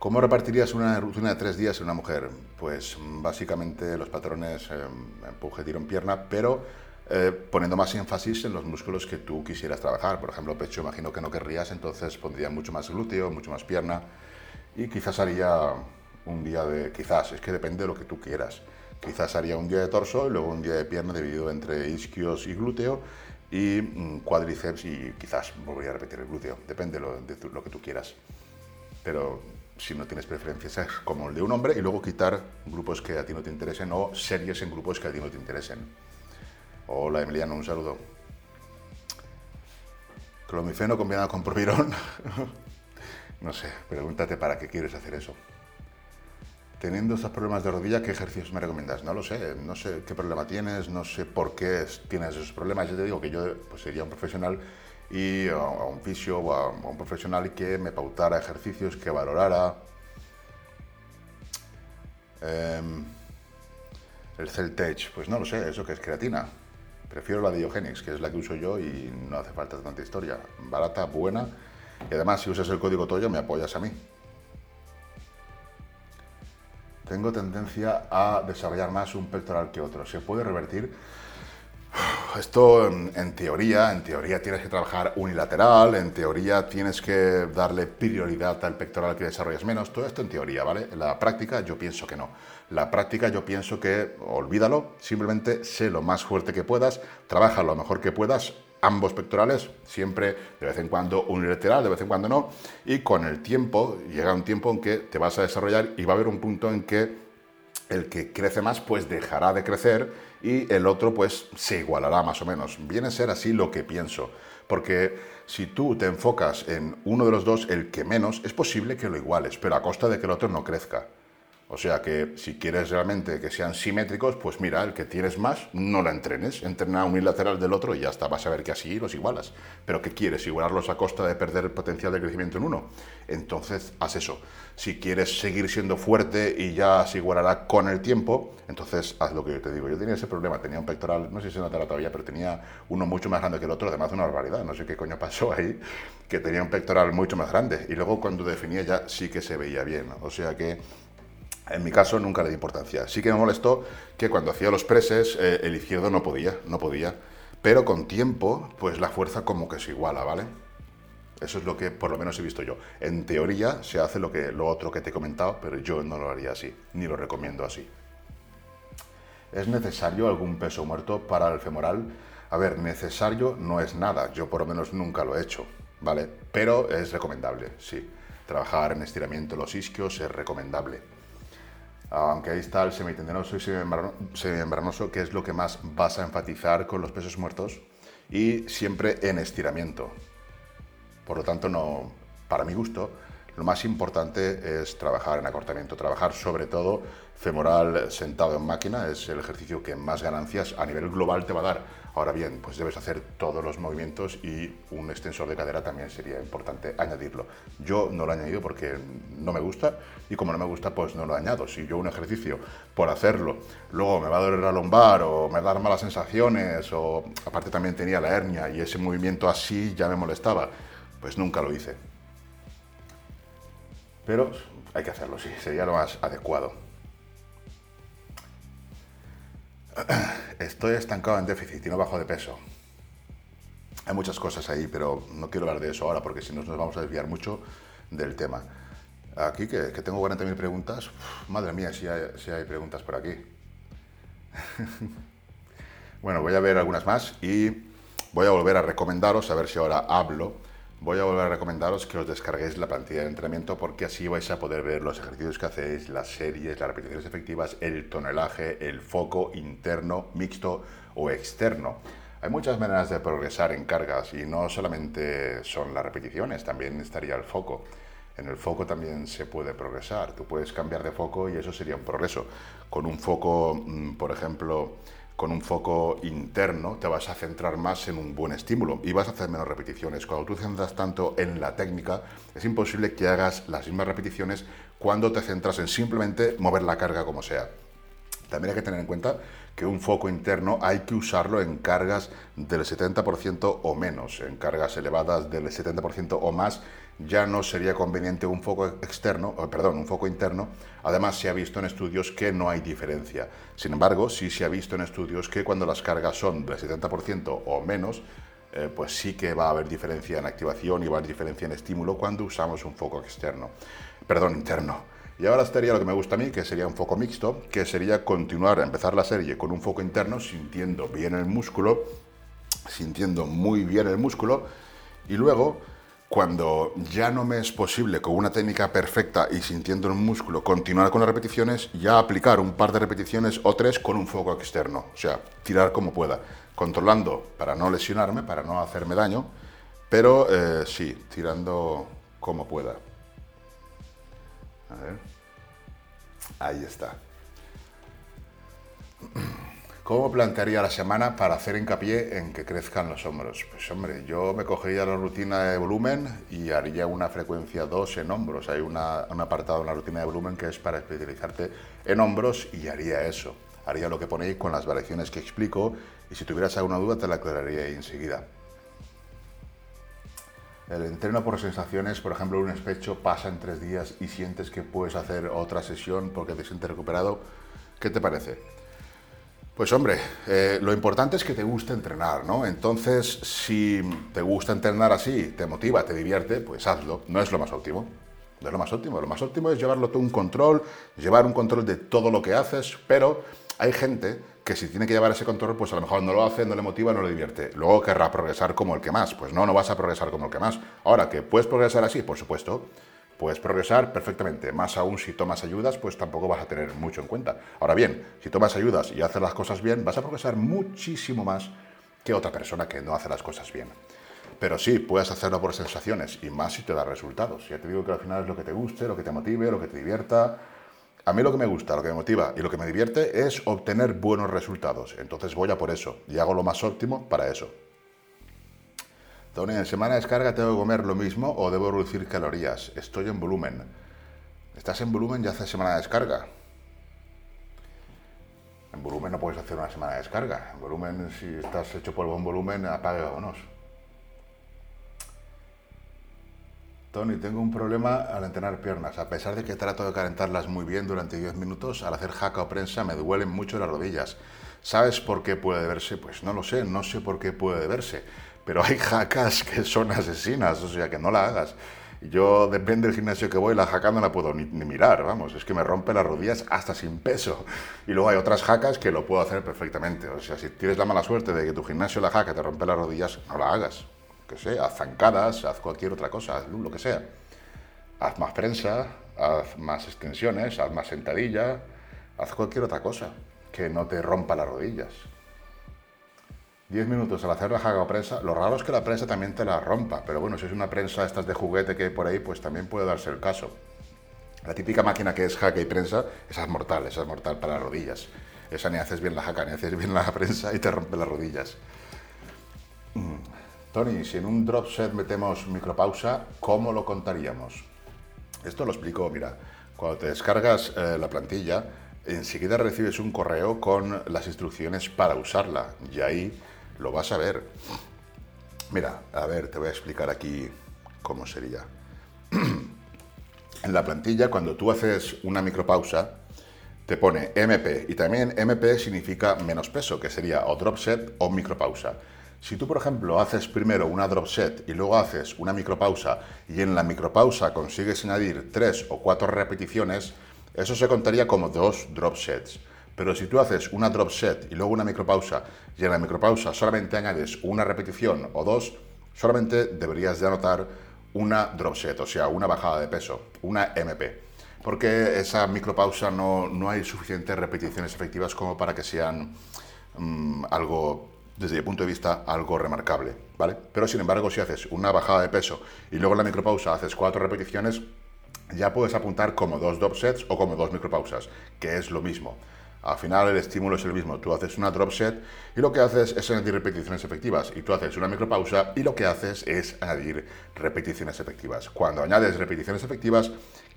¿Cómo repartirías una rutina de tres días en una mujer? Pues básicamente los patrones eh, empuje, tirón, pierna, pero eh, poniendo más énfasis en los músculos que tú quisieras trabajar. Por ejemplo, pecho imagino que no querrías, entonces pondría mucho más glúteo, mucho más pierna y quizás haría un día de... quizás, es que depende de lo que tú quieras. Quizás haría un día de torso y luego un día de pierna dividido entre isquios y glúteo y mm, cuádriceps y quizás volvería a repetir el glúteo. Depende de lo, de lo que tú quieras. Pero si no tienes preferencias, es como el de un hombre, y luego quitar grupos que a ti no te interesen o series en grupos que a ti no te interesen. Hola Emiliano, un saludo. Clomifeno combinado con propirón. no sé, pregúntate para qué quieres hacer eso. Teniendo estos problemas de rodilla, ¿qué ejercicios me recomiendas? No lo sé, no sé qué problema tienes, no sé por qué tienes esos problemas. Yo te digo que yo pues, sería un profesional y a, un fisio o a, un profesional que me pautara ejercicios, que valorara. Em, el Celtech, pues no lo sé, eso que es creatina. Prefiero la Diogenix, que es la que uso yo y no hace falta tanta historia. Barata, buena. Y además, si usas el código Toyo, me apoyas a mí. Tengo tendencia a desarrollar más un pectoral que otro. ¿Se puede revertir? Esto en, teoría, en teoría tienes que trabajar unilateral, en teoría tienes que darle prioridad al pectoral que desarrollas menos, todo esto en teoría, ¿vale? la práctica yo pienso que no. La práctica yo pienso que olvídalo, simplemente sé lo más fuerte que puedas, trabaja lo mejor que puedas, ambos pectorales, siempre de vez en cuando unilateral, de vez en cuando no, y con el tiempo, llega un tiempo en que te vas a desarrollar y va a haber un punto en que el que crece más pues dejará de crecer y el otro pues se igualará más o menos. Viene a ser así lo que pienso, porque si tú te enfocas en uno de los dos, el que menos, es posible que lo iguales, pero a costa de que el otro no crezca. O sea que si quieres realmente que sean simétricos, pues mira, el que tienes más, no la entrenes, entrena unilateral del otro y ya está, vas a ver que así los igualas. Pero ¿qué quieres? ¿Igualarlos a costa de perder el potencial de crecimiento en uno? Entonces, haz eso. Si quieres seguir siendo fuerte y ya se igualará con el tiempo, entonces haz lo que yo te digo. Yo tenía ese problema, tenía un pectoral, no sé si se notará todavía, pero tenía uno mucho más grande que el otro, además de una barbaridad, no sé qué coño pasó ahí, que tenía un pectoral mucho más grande. Y luego cuando definía ya sí que se veía bien. O sea que en mi caso nunca le di importancia. Sí que me molestó que cuando hacía los preses eh, el izquierdo no podía, no podía. Pero con tiempo, pues la fuerza como que se iguala, ¿vale? Eso es lo que por lo menos he visto yo. En teoría se hace lo, que, lo otro que te he comentado, pero yo no lo haría así, ni lo recomiendo así. ¿Es necesario algún peso muerto para el femoral? A ver, necesario no es nada, yo por lo menos nunca lo he hecho, ¿vale? Pero es recomendable, sí. Trabajar en estiramiento los isquios es recomendable aunque ahí está el semitendinoso y semimembranoso, que es lo que más vas a enfatizar con los pesos muertos y siempre en estiramiento. Por lo tanto, no, para mi gusto, lo más importante es trabajar en acortamiento, trabajar sobre todo femoral sentado en máquina, es el ejercicio que más ganancias a nivel global te va a dar Ahora bien, pues debes hacer todos los movimientos y un extensor de cadera también sería importante añadirlo. Yo no lo he añadido porque no me gusta y como no me gusta, pues no lo añado. Si yo un ejercicio por hacerlo, luego me va a doler la lumbar o me va a dar malas sensaciones o aparte también tenía la hernia y ese movimiento así ya me molestaba, pues nunca lo hice. Pero hay que hacerlo, sí, sería lo más adecuado. Estoy estancado en déficit y no bajo de peso. Hay muchas cosas ahí, pero no quiero hablar de eso ahora porque si no nos vamos a desviar mucho del tema. Aquí que, tengo 40.000 preguntas, madre mía, si hay, preguntas por aquí. bueno, voy a ver algunas más y voy a volver a recomendaros, a ver si ahora hablo, voy a volver a recomendaros que os descarguéis la plantilla de entrenamiento porque así vais a poder ver los ejercicios que hacéis, las series, las repeticiones efectivas, el tonelaje, el foco interno, mixto o externo. Hay muchas maneras de progresar en cargas y no solamente son las repeticiones, también estaría el foco. En el foco también se puede progresar. Tú puedes cambiar de foco y eso sería un progreso. Con un foco, mm, por ejemplo, con un foco interno te vas a centrar más en un buen estímulo y vas a hacer menos repeticiones. Cuando tú centras tanto en la técnica, es imposible que hagas las mismas repeticiones cuando te centras en simplemente mover la carga como sea. También hay que tener en cuenta que un foco interno hay que usarlo en cargas del 70% o menos, en cargas elevadas del 70% o más ya no sería conveniente un foco externo, perdón, un foco interno. Además, se ha visto en estudios que no hay diferencia. Sin embargo, sí se ha visto en estudios que cuando las cargas son del 70% o menos, eh, pues sí que va a haber diferencia en activación y va a haber diferencia en estímulo cuando usamos un foco externo, perdón, interno. Y ahora estaría lo que me gusta a mí, que sería un foco mixto, que sería continuar, empezar la serie con un foco interno, sintiendo bien el músculo, sintiendo muy bien el músculo, y luego cuando ya no me es posible con una técnica perfecta y sintiendo el músculo continuar con las repeticiones, ya aplicar un par de repeticiones o tres con un foco externo, o sea, tirar como pueda, controlando para no lesionarme, para no hacerme daño, pero eh, sí, tirando como pueda. A ver. Ahí está. ¿Cómo plantearía la semana para hacer hincapié en que crezcan los hombros? Pues hombre, yo me cogería la rutina de volumen y haría una frecuencia 2 en hombros. Hay un apartado en la rutina de volumen que es para especializarte en hombros y haría eso. Haría lo que ponéis con las variaciones que explico y si tuvieras alguna duda te la aclararía enseguida. El entreno por sensaciones, por ejemplo, un especho pasa en tres días y sientes que puedes hacer otra sesión porque te sientes recuperado. ¿Qué te parece? Pues hombre, eh, lo importante es que te guste entrenar, ¿no? Entonces, si te gusta entrenar así, te motiva, te divierte, pues hazlo. No es lo más óptimo. No es lo más óptimo. Lo más óptimo es llevarlo todo un control, llevar un control de todo lo que haces, pero hay gente que si tiene que llevar ese control, pues a lo mejor no lo hace, no le motiva, no le divierte. Luego querrá progresar como el que más. Pues no, no vas a progresar como el que más. Ahora, que puedes progresar así, por supuesto puedes progresar perfectamente. Más aún si tomas ayudas, pues tampoco vas a tener mucho en cuenta. Ahora bien, si tomas ayudas y haces las cosas bien, vas a progresar muchísimo más que otra persona que no hace las cosas bien. Pero sí, puedes hacerlo por sensaciones y más si te da resultados. Ya te digo que al final es lo que te guste, lo que te motive, lo que te divierta. A mí lo que me gusta, lo que me motiva y lo que me divierte es obtener buenos resultados. Entonces voy a por eso y hago lo más óptimo para eso. Tony, en semana de descarga tengo que comer lo mismo o debo reducir calorías. Estoy en volumen. ¿Estás en volumen y haces semana de descarga? En volumen no puedes hacer una semana de descarga. En volumen, si estás hecho por buen volumen, apague vámonos. Tony, tengo un problema al entrenar piernas. A pesar de que trato de calentarlas muy bien durante 10 minutos, al hacer jaca o prensa me duelen mucho las rodillas. ¿Sabes por qué puede deberse? Pues no lo sé, no sé por qué puede deberse pero hay jacas que son asesinas, o sea, que no la hagas. Yo, depende del gimnasio que voy, la jaca no la puedo ni, mirar, vamos, es que me rompe las rodillas hasta sin peso. Y luego hay otras jacas que lo puedo hacer perfectamente. O sea, si tienes la mala suerte de que tu gimnasio la jaca te rompe las rodillas, no la hagas. Que sea, haz zancadas, haz cualquier otra cosa, haz lo que sea. Haz más prensa, haz más extensiones, haz más sentadilla, haz cualquier otra cosa que no te rompa las rodillas. 10 minutos al hacer la jaga prensa, lo raro es que la prensa también te la rompa, pero bueno, si es una prensa estas de juguete que hay por ahí, pues también puede darse el caso. La típica máquina que es jaque y prensa, esa es mortal, esa es mortal para las rodillas. Esa ni haces bien la jaca, ni haces bien la prensa y te rompe las rodillas. Mm. Tony, si en un drop set metemos micropausa, ¿cómo lo contaríamos? Esto lo explico, mira, cuando te descargas eh, la plantilla, enseguida recibes un correo con las instrucciones para usarla y ahí lo vas a ver. Mira, a ver, te voy a explicar aquí cómo sería. en la plantilla, cuando tú haces una micropausa, te pone MP y también MP significa menos peso, que sería o drop set o micropausa. Si tú, por ejemplo, haces primero una drop set y luego haces una micropausa y en la micropausa consigues añadir tres o cuatro repeticiones, eso se contaría como dos drop sets. Pero si tú haces una drop set y luego una micropausa y en la micropausa solamente añades una repetición o dos, solamente deberías de anotar una drop set, o sea, una bajada de peso, una MP. Porque esa micropausa no, no hay suficientes repeticiones efectivas como para que sean mm, algo desde mi punto de vista, algo remarcable, ¿vale? Pero sin embargo, si haces una bajada de peso y luego en la micropausa haces cuatro repeticiones, ya puedes apuntar como dos drop sets o como dos micropausas, que es lo mismo. Al final el estímulo es el mismo. Tú haces una drop set y lo que haces es añadir repeticiones efectivas. Y tú haces una micropausa y lo que haces es añadir repeticiones efectivas. Cuando añades repeticiones efectivas,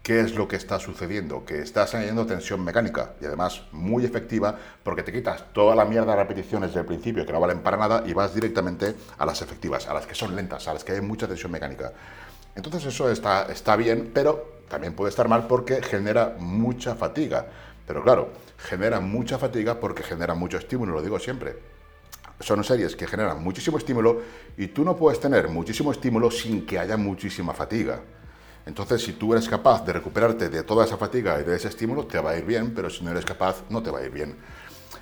¿qué es lo que está sucediendo? Que estás añadiendo tensión mecánica y además muy efectiva porque te quitas toda la mierda de repeticiones del principio que no valen para nada y vas directamente a las efectivas, a las que son lentas, a las que hay mucha tensión mecánica. Entonces eso está, está bien, pero también puede estar mal porque genera mucha fatiga. Pero claro, genera mucha fatiga porque genera mucho estímulo, lo digo siempre. Son series que generan muchísimo estímulo y tú no puedes tener muchísimo estímulo sin que haya muchísima fatiga. Entonces, si tú eres capaz de recuperarte de toda esa fatiga y de ese estímulo, te va a ir bien, pero si no eres capaz, no te va a ir bien.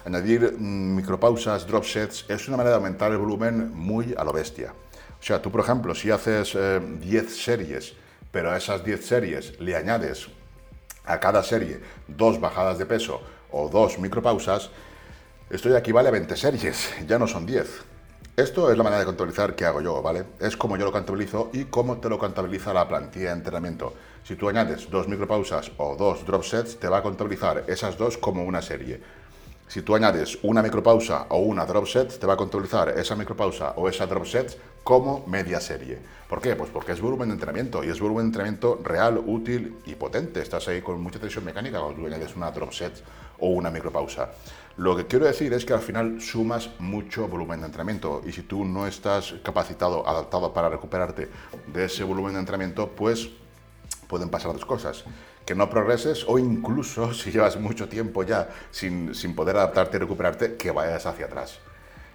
Añadir mm, micropausas, drop sets, es una manera de aumentar el volumen muy a lo bestia. O sea, tú, por ejemplo, si haces 10 eh, series, pero a esas 10 series le añades a cada serie dos bajadas de peso o dos micropausas, esto ya equivale a 20 series, ya no son 10. Esto es la manera de contabilizar que hago yo, ¿vale? Es como yo lo contabilizo y cómo te lo contabiliza la plantilla de entrenamiento. Si tú añades dos micropausas o dos drop sets, te va a contabilizar esas dos como una serie. Si tú añades una micropausa o una drop set, te va a contabilizar esa micropausa o esa drop set como media serie. ¿Por qué? Pues porque es volumen de entrenamiento y es volumen de entrenamiento real, útil y potente. Estás ahí con mucha tensión mecánica cuando tú añades una drop set o una micropausa. Lo que quiero decir es que al final sumas mucho volumen de entrenamiento y si tú no estás capacitado, adaptado para recuperarte de ese volumen de entrenamiento, pues pueden pasar dos cosas que no progreses o incluso si llevas mucho tiempo ya sin, sin poder adaptarte y recuperarte, que vayas hacia atrás.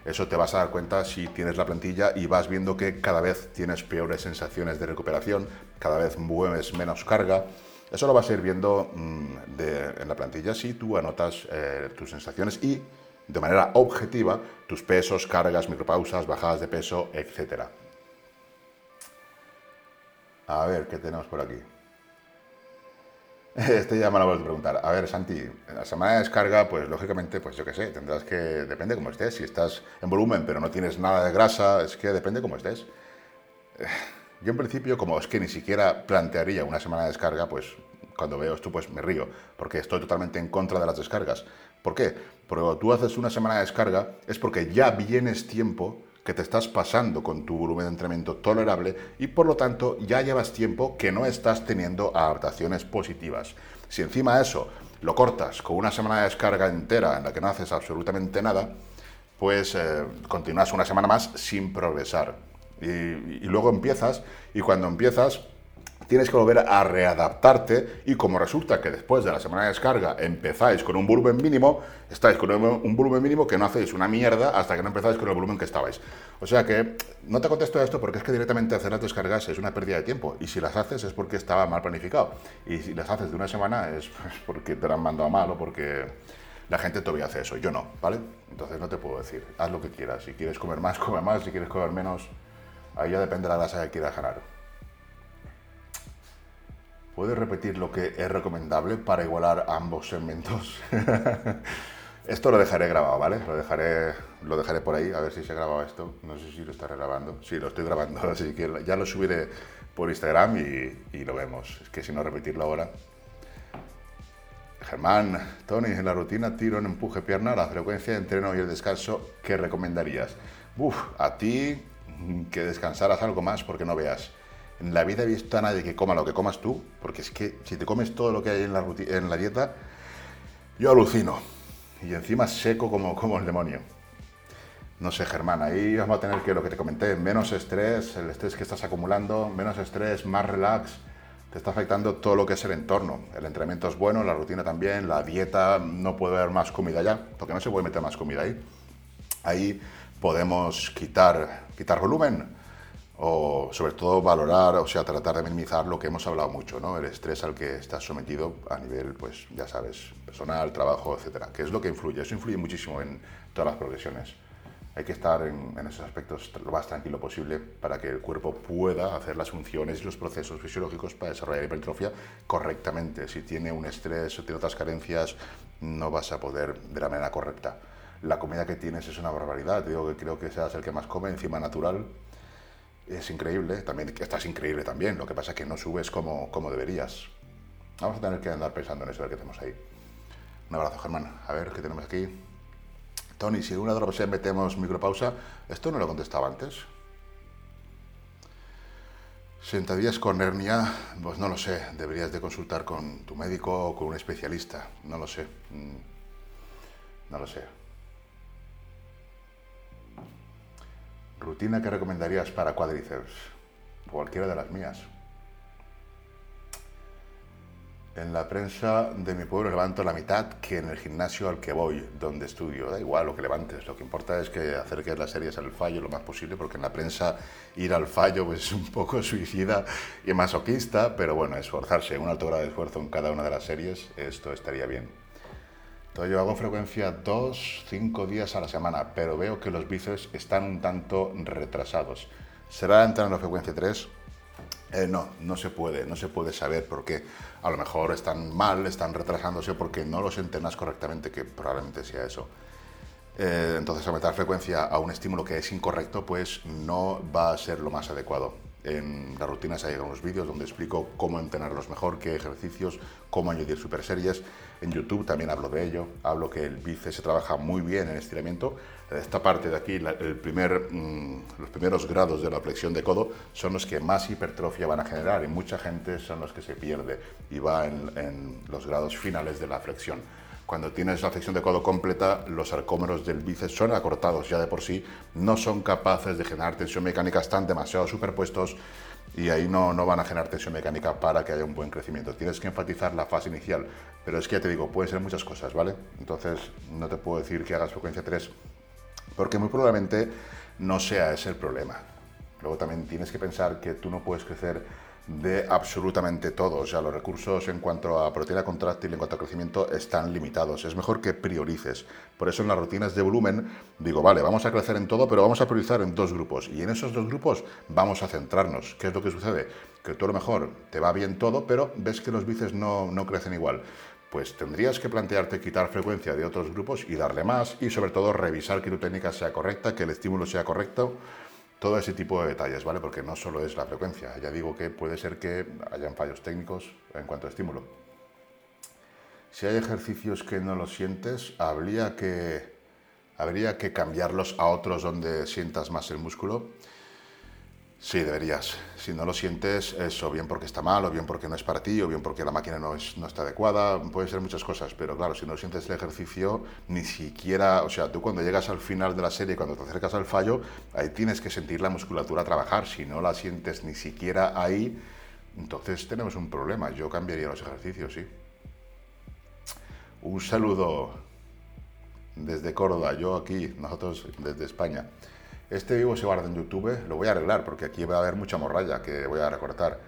Eso te vas a dar cuenta si tienes la plantilla y vas viendo que cada vez tienes peores sensaciones de recuperación, cada vez mueves menos carga. Eso lo vas a ir viendo mm, en la plantilla si tú anotas eh, tus sensaciones y de manera objetiva tus pesos, cargas, micropausas, bajadas de peso, etc. A ver, ¿qué tenemos por aquí? Este ya me lo vuelvo a preguntar. A ver, Santi, la semana de descarga, pues lógicamente, pues yo qué sé, tendrás que, depende cómo estés. Si estás en volumen pero no tienes nada de grasa, es que depende cómo estés. Yo en principio, como es que ni siquiera plantearía una semana de descarga, pues cuando veo esto, pues me río, porque estoy totalmente en contra de las descargas. ¿Por qué? Porque cuando tú haces una semana de descarga es porque ya vienes tiempo que te estás pasando con tu volumen de entrenamiento tolerable y por lo tanto ya llevas tiempo que no estás teniendo adaptaciones positivas. Si encima de eso lo cortas con una semana de descarga entera en la que no haces absolutamente nada, pues eh, continúas una semana más sin progresar. Y luego empiezas y cuando empiezas tienes que volver a readaptarte y como resulta que después de la semana de descarga empezáis con un volumen mínimo, estáis con un volumen mínimo que no hacéis una mierda hasta que no empezáis con el volumen que estabais. O sea que no te contesto esto porque es que directamente hacer las descargas es una pérdida de tiempo y si las haces es porque estaba mal planificado y si las haces de una semana es pues, porque te la han mandado mal o porque la gente todavía hace eso, yo no, ¿vale? Entonces no te puedo decir, haz lo que quieras, si quieres comer más, come más, si quieres comer menos, ahí ya depende de la grasa que quieras ganar. ¿Puedes repetir lo que es recomendable para igualar ambos segmentos? esto lo dejaré grabado, ¿vale? Lo dejaré, lo dejaré por ahí, a ver si se graba esto. No sé si lo está grabando. Sí, lo estoy grabando, así que ya lo subiré por Instagram y, lo vemos. Es que si no repetirlo ahora. Germán, Tony, en la rutina tiro en empuje pierna, la frecuencia de entreno y el descanso, ¿qué recomendarías? Uf, a ti que descansaras algo más porque no veas en la vida he visto a nadie que coma lo que comas tú, porque es que si te comes todo lo que hay en la, en la dieta, yo alucino. Y encima seco como, como el demonio. no sé, Germán, ahí vamos a tener que lo que te comenté, menos estrés, el estrés que estás acumulando, menos estrés, más relax, te está afectando todo lo que es el entorno. El entrenamiento es bueno, la rutina también, la dieta, no puede haber más comida ya, porque no se puede meter más comida ahí. Ahí podemos quitar, quitar volumen o sobre todo valorar, o sea, tratar de minimizar lo que hemos hablado mucho, ¿no? El estrés al que estás sometido a nivel, pues ya sabes, personal, trabajo, etcétera, que es lo que influye. Eso influye muchísimo en todas las progresiones hay que estar en, esos aspectos lo más tranquilo posible para que el cuerpo pueda hacer las funciones y los procesos fisiológicos para desarrollar hipertrofia correctamente. Si tiene un estrés o tiene otras carencias, no vas a poder de la manera correcta. La comida que tienes es una barbaridad, digo que creo que seas el que más come, encima natural. Es increíble, también estás increíble también, lo que pasa es que no subes como, como deberías. Vamos a tener que andar pensando en eso, a ver qué tenemos ahí. Un abrazo, Germán. A ver qué tenemos aquí. Tony, si una de las metemos micropausa, esto no lo contestaba antes. Sentadillas con hernia, pues no lo sé, deberías de consultar con tu médico o con un especialista, no lo sé. Mm, no lo sé. Rutina que recomendarías para cuádriceps, cualquiera de las mías. En la prensa de mi pueblo levanto la mitad que en el gimnasio al que voy, donde estudio. Da igual lo que levantes, lo que importa es que acerques las series al fallo lo más posible, porque en la prensa ir al fallo pues, es un poco suicida y masoquista, pero bueno, esforzarse, un alto grado de esfuerzo en cada una de las series, esto estaría bien. Entonces yo hago frecuencia dos, cinco días a la semana, pero veo que los bíceps están un tanto retrasados. ¿Será entrar en frecuencia 3? Eh, no, no se puede, no se puede saber por qué. A lo mejor están mal, están retrasándose porque no los entrenas correctamente, que probablemente sea eso. Eh, entonces, aumentar frecuencia a un estímulo que es incorrecto, pues no va a ser lo más adecuado. En las rutinas hay algunos vídeos donde explico cómo entrenarlos mejor, qué ejercicios, cómo añadir super series. En YouTube también hablo de ello, hablo que el bíceps se trabaja muy bien en estiramiento. Esta parte de aquí, mm, los primeros grados de la flexión de codo son los que más hipertrofia van a generar y mucha gente son los que se pierde y va en, en los grados finales de la flexión. Cuando tienes la flexión de codo completa, los arcómeros del bíceps son acortados ya de por sí, no son capaces de generar tensión mecánica, están demasiado superpuestos y ahí no, no van a generar tensión mecánica para que haya un buen crecimiento. Tienes que enfatizar la fase inicial, pero es que ya te digo, puede ser muchas cosas, ¿vale? Entonces no te puedo decir que hagas frecuencia 3 porque muy probablemente no sea ese el problema. Luego también tienes que pensar que tú no puedes crecer de absolutamente todo. O sea, los recursos en cuanto a proteína contráctil, en cuanto a crecimiento, están limitados. Es mejor que priorices. Por eso en las rutinas de volumen digo, vale, vamos a crecer en todo, pero vamos a priorizar en dos grupos. Y en esos dos grupos vamos a centrarnos. ¿Qué es lo que sucede? Que tú a lo mejor te va bien todo, pero ves que los bíceps no, no crecen igual pues tendrías que plantearte quitar frecuencia de otros grupos y darle más y sobre todo revisar que tu técnica sea correcta, que el estímulo sea correcto todo ese tipo de detalles, ¿vale? Porque no solo es la frecuencia, ya digo que puede ser que hayan fallos técnicos en cuanto a estímulo. Si hay ejercicios que no los sientes, habría que, habría que cambiarlos a otros donde sientas más el músculo Sí, deberías. Si no lo sientes, eso, bien porque está mal, o bien porque no es para ti, o bien porque la máquina no, es, no está adecuada, puede ser muchas cosas, pero claro, si no sientes el ejercicio, ni siquiera, o sea, tú cuando llegas al final de la serie, cuando te acercas al fallo, ahí tienes que sentir la musculatura trabajar, si no la sientes ni siquiera ahí, entonces tenemos un problema, yo cambiaría los ejercicios, sí. Un saludo desde Córdoba, yo aquí, nosotros desde España. Este vivo se guarda en YouTube, lo voy a arreglar porque aquí va a haber mucha morralla que voy a recortar.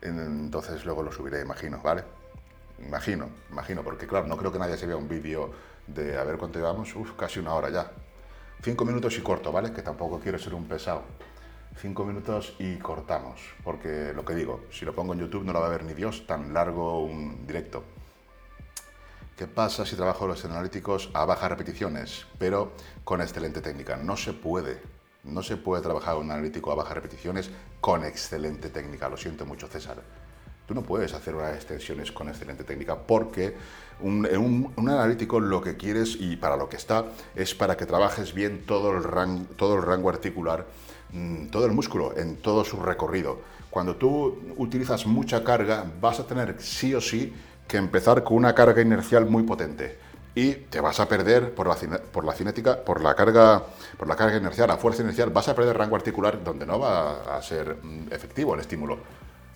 Entonces luego lo subiré, imagino, ¿vale? Imagino, imagino, porque claro, no creo que nadie se vea un vídeo de a ver cuánto llevamos, uf, casi una hora ya. Cinco minutos y corto, ¿vale? Que tampoco quiero ser un pesado. Cinco minutos y cortamos, porque lo que digo, si lo pongo en YouTube no lo va a ver ni Dios, tan largo un directo. ¿Qué pasa si trabajo los analíticos a bajas repeticiones, pero con excelente técnica? No se puede. No se puede trabajar un analítico a bajas repeticiones con excelente técnica. Lo siento mucho, César. Tú no puedes hacer unas extensiones con excelente técnica porque un, analítico lo que quieres y para lo que está es para que trabajes bien todo el, todo el rango articular, mm, todo el músculo en todo su recorrido. Cuando tú utilizas mucha carga vas a tener sí o sí que empezar con una carga inercial muy potente. Y te vas a perder por la, cinética, por la carga, por la carga inercial, la fuerza inercial, vas a perder rango articular donde no va a ser mm, efectivo el estímulo.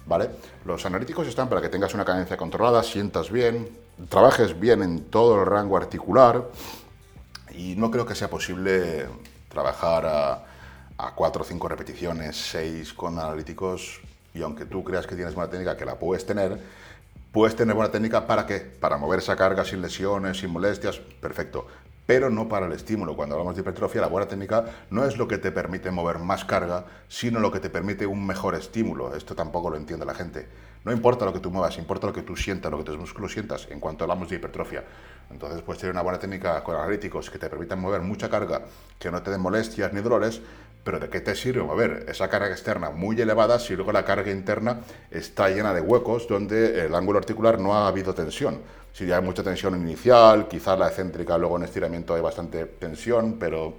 ¿Vale? Los analíticos están para que tengas una cadencia controlada, sientas bien, trabajes bien en todo el rango articular y no creo que sea posible trabajar a, a 4 o 5 repeticiones, 6 con analíticos y aunque tú creas que tienes una técnica que la puedes tener, Puedes tener buena técnica para qué? Para mover esa carga sin lesiones, sin molestias, perfecto. Pero no para el estímulo. Cuando hablamos de hipertrofia, la buena técnica no es lo que te permite mover más carga, sino lo que te permite un mejor estímulo. Esto tampoco lo entiende la gente. No importa lo que tú muevas, importa lo que tú sientas, lo que tus músculos sientas, en cuanto hablamos de hipertrofia. Entonces puedes tener una buena técnica con analíticos que te permitan mover mucha carga, que no te den molestias ni dolores, pero ¿de qué te sirve mover esa carga externa muy elevada si luego la carga interna está llena de huecos donde el ángulo articular no ha habido tensión? Si hay mucha tensión inicial, quizás la excéntrica luego en estiramiento hay bastante tensión, pero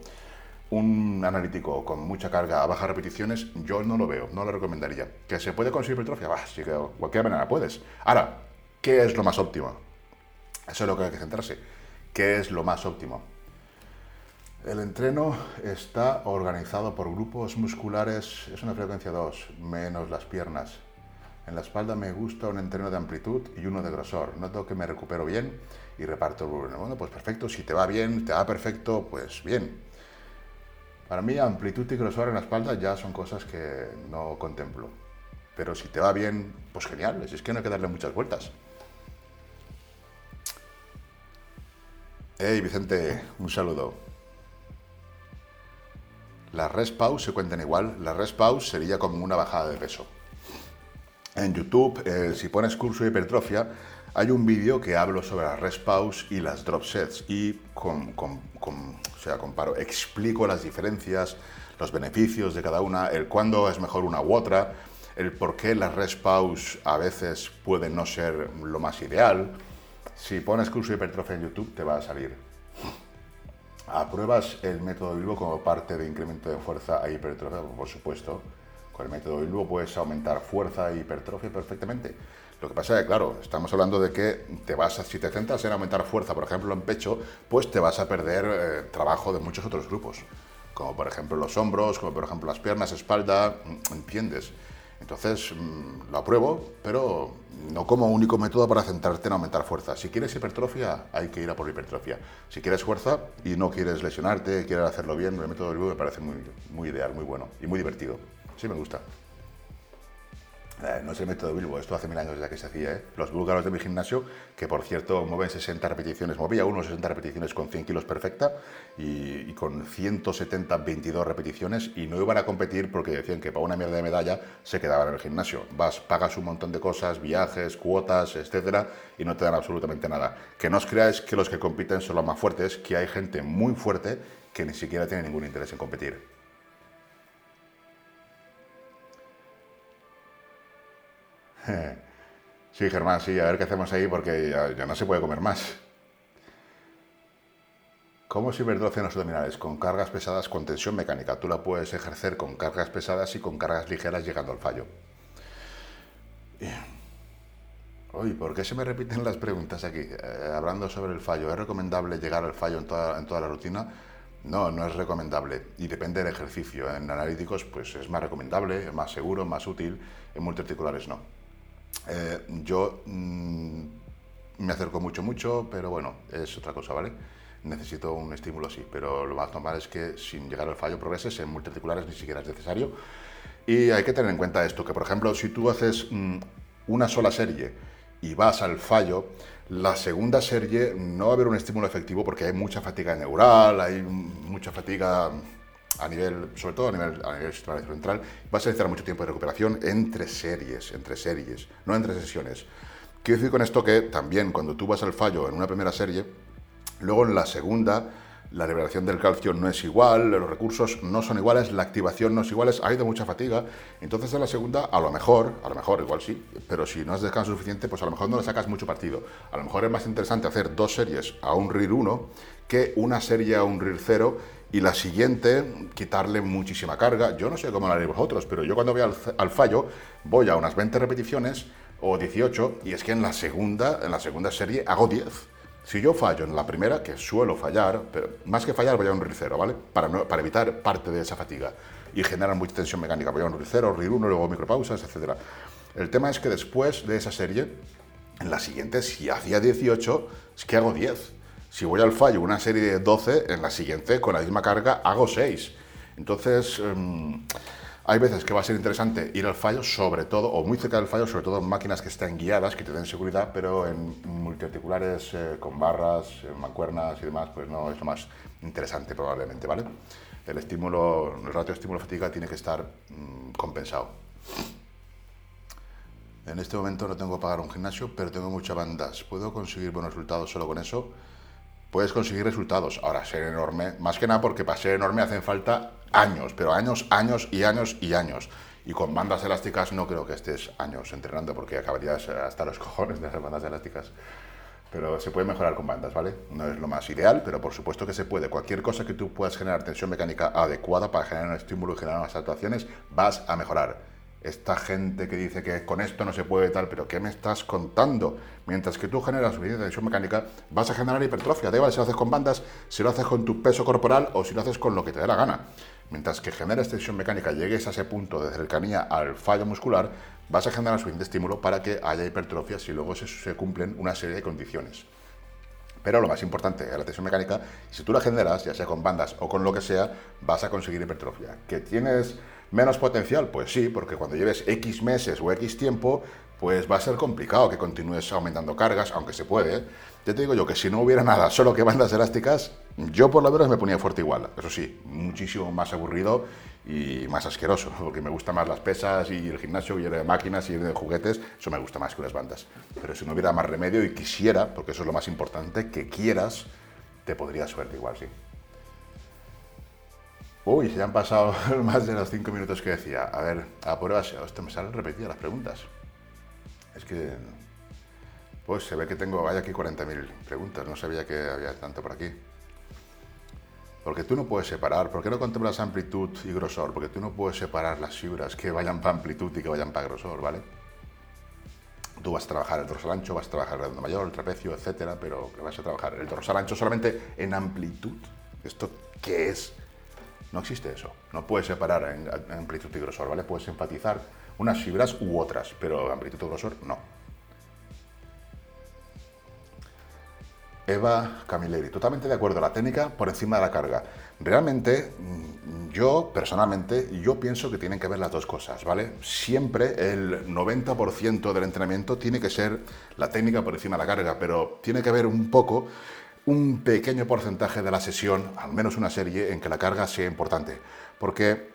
un analítico con mucha carga a bajas repeticiones, yo no lo veo, no lo recomendaría. ¿Que se puede conseguir hipertrofia? Bah, sí que de cualquier manera puedes. Ahora, ¿qué es lo más óptimo? Eso es lo que hay que centrarse. ¿Qué es lo más óptimo? El entreno está organizado por grupos musculares, es una frecuencia 2, menos las piernas. En la espalda me gusta un entreno de amplitud y uno de grosor. Noto que me recupero bien y reparto el volumen. Bueno, pues perfecto, si te va bien, te va perfecto, pues bien. Para mí amplitud y grosor en la espalda ya son cosas que no contemplo. Pero si te va bien, pues genial, es que no hay que darle muchas vueltas. Hey Vicente, un saludo. Las rest pause se cuentan igual. La rest pause sería como una bajada de peso. En YouTube, eh, si pones curso de hipertrofia, hay un vídeo que hablo sobre las rest pause y las drop sets y con, o sea, comparo, explico las diferencias, los beneficios de cada una, el cuándo es mejor una u otra, el por qué las rest pause a veces pueden no ser lo más ideal. Si pones curso de hipertrofia en YouTube te va a salir. ¿Apruebas el método Bilbo como parte de incremento de fuerza e hipertrofia? Por supuesto. Con el método Bilbo puedes aumentar fuerza e hipertrofia perfectamente. Lo que pasa es que, claro, estamos hablando de que te vas si te centras en aumentar fuerza, por ejemplo, en pecho, pues te vas a perder eh, trabajo de muchos otros grupos, como por ejemplo los hombros, como por ejemplo las piernas, espalda, ¿entiendes? Entonces, mm, lo apruebo, pero no como único método para centrarte en aumentar fuerza. Si quieres hipertrofia, hay que ir a por hipertrofia. Si quieres fuerza y no quieres lesionarte, quieres hacerlo bien, el método del me parece muy, muy ideal, muy bueno y muy divertido. Sí me gusta. Eh, no es el método Bilbo, esto hace mil años ya que se hacía. ¿eh? Los búlgaros de mi gimnasio, que por cierto mueven 60 repeticiones, movía unos 60 repeticiones con 100 kilos perfecta y, con 170, 22 repeticiones y no iban a competir porque decían que para una mierda de medalla se quedaban en el gimnasio. Vas, pagas un montón de cosas, viajes, cuotas, etcétera, y no te dan absolutamente nada. Que no os creáis que los que compiten son los más fuertes, que hay gente muy fuerte que ni siquiera tiene ningún interés en competir. Sí, Germán, sí, a ver qué hacemos ahí porque ya, no se puede comer más. ¿Cómo se hipertrofia en los abdominales? Con cargas pesadas con tensión mecánica. Tú la puedes ejercer con cargas pesadas y con cargas ligeras llegando al fallo. Uy, ¿por qué se me repiten las preguntas aquí? Eh, hablando sobre el fallo, ¿es recomendable llegar al fallo en toda, la rutina? No, no es recomendable y depende del ejercicio. En analíticos pues es más recomendable, más seguro, más útil, en multiarticulares no. Eh, yo mm, me acerco mucho, mucho, pero bueno, es otra cosa, ¿vale? Necesito un estímulo, sí, pero lo más normal es que sin llegar al fallo progreses en multiarticulares ni siquiera es necesario. Y hay que tener en cuenta esto, que por ejemplo, si tú haces mm, una sola serie y vas al fallo, la segunda serie no va a haber un estímulo efectivo porque hay mucha fatiga neural, hay mucha fatiga a nivel, sobre todo a nivel, a nivel central, vas a necesitar mucho tiempo de recuperación entre series, entre series, no entre sesiones. Quiero decir con esto que también cuando tú vas al fallo en una primera serie, luego en la segunda la liberación del calcio no es igual, los recursos no son iguales, la activación no es igual, ha ido mucha fatiga. Entonces en la segunda, a lo mejor, a lo mejor igual sí, pero si no has descanso suficiente, pues a lo mejor no le sacas mucho partido. A lo mejor es más interesante hacer dos series a un RIR 1 que una serie a un RIR 0 y la siguiente quitarle muchísima carga. Yo no sé cómo lo haréis vosotros, pero yo cuando voy al, fallo voy a unas 20 repeticiones o 18 y es que en la segunda, en la segunda serie hago 10. Si yo fallo en la primera, que suelo fallar, pero más que fallar voy a un RIR 0, ¿vale? Para, para evitar parte de esa fatiga y generar mucha tensión mecánica. Voy a un RIR 0, RIR 1, luego micropausas, etc. El tema es que después de esa serie, en la siguiente, si hacía 18, es que hago 10. Si voy al fallo una serie de 12, en la siguiente, con la misma carga, hago 6. Entonces, em, hay veces que va a ser interesante ir al fallo, sobre todo, o muy cerca del fallo, sobre todo en máquinas que estén guiadas, que te den seguridad, pero en multiarticulares eh, con barras, mancuernas y demás, pues no es lo más interesante probablemente, ¿vale? El estímulo, el ratio estímulo-fatiga tiene que estar mm, compensado. En este momento no tengo que pagar un gimnasio, pero tengo muchas bandas. ¿Puedo conseguir buenos resultados solo con eso? Puedes conseguir resultados. Ahora, ser enorme, más que nada porque para ser enorme hacen falta años, pero años, años y años y años. Y con bandas elásticas no creo que estés años entrenando porque acabarías hasta los cojones de las bandas elásticas. Pero se puede mejorar con bandas, ¿vale? No es lo más ideal, pero por supuesto que se puede. Cualquier cosa que tú puedas generar tensión mecánica adecuada para generar un estímulo y generar unas actuaciones, vas a mejorar esta gente que dice que con esto no se puede tal, pero ¿qué me estás contando? Mientras que tú generas suficiente tensión mecánica, vas a generar hipertrofia. Da igual si lo haces con bandas, si lo haces con tu peso corporal o si lo haces con lo que te dé la gana. Mientras que generas tensión mecánica, llegues a ese punto de cercanía al fallo muscular, vas a generar suficiente estímulo para que haya hipertrofia si luego se, se cumplen una serie de condiciones. Pero lo más importante es la tensión mecánica, si tú la generas, ya sea con bandas o con lo que sea, vas a conseguir hipertrofia. Que tienes menos potencial, pues sí, porque cuando lleves X meses o X tiempo, pues va a ser complicado que continúes aumentando cargas, aunque se puede. Ya te digo yo que si no hubiera nada, solo que bandas elásticas, yo por lo menos me ponía fuerte igual. Eso sí, muchísimo más aburrido y más asqueroso, porque me gustan más las pesas y el gimnasio lleno de máquinas y de juguetes, eso me gusta más que unas bandas. Pero si no hubiera más remedio y quisiera, porque eso es lo más importante, que quieras, te podría suerte igual, sí. Uy, se han pasado más de los cinco minutos que decía. A ver, a pruebas, hostia, me salen repetidas las preguntas. Es que, pues se ve que tengo, hay aquí 40.000 preguntas, no sabía que había tanto por aquí. Porque tú no puedes separar, ¿por qué no contemplas amplitud y grosor? Porque tú no puedes separar las fibras que vayan para amplitud y que vayan para grosor, ¿vale? Tú vas a trabajar el dorsal ancho, vas a trabajar el redondo mayor, el trapecio, etcétera, pero vas a trabajar el dorsal ancho solamente en amplitud. ¿Esto qué es? No existe eso. No puedes separar en, amplitud y grosor, ¿vale? Puedes enfatizar unas fibras u otras, pero amplitud y grosor no. Eva Camilleri, totalmente de acuerdo, la técnica por encima de la carga. Realmente, mm, yo personalmente, yo pienso que tienen que ver las dos cosas, ¿vale? Siempre el 90% del entrenamiento tiene que ser la técnica por encima de la carga, pero tiene que ver un poco un pequeño porcentaje de la sesión, al menos una serie, en que la carga sea importante. Porque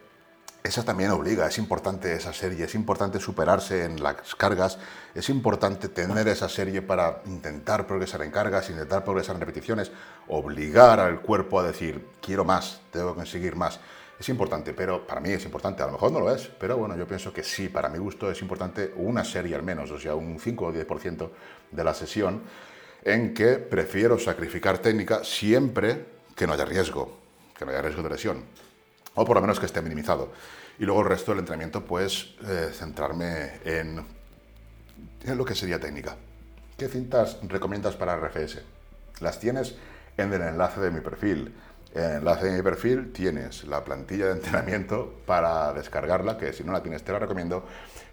esa también obliga, es importante esa serie, es importante superarse en las cargas, es importante tener esa serie para intentar progresar en cargas, intentar progresar en repeticiones, obligar al cuerpo a decir, quiero más, tengo que conseguir más. Es importante, pero para mí es importante, a lo mejor no lo es, pero bueno, yo pienso que sí, para mi gusto es importante una serie al menos, o sea, un 5 o 10% de la sesión en que prefiero sacrificar técnica siempre que no haya riesgo, que no haya riesgo de lesión o por lo menos que esté minimizado. Y luego el resto del entrenamiento, pues eh, centrarme en, en lo que sería técnica. ¿Qué cintas recomiendas para RFS? Las tienes en el enlace de mi perfil. En el enlace de mi perfil tienes la plantilla de entrenamiento para descargarla, que si no la tienes te la recomiendo.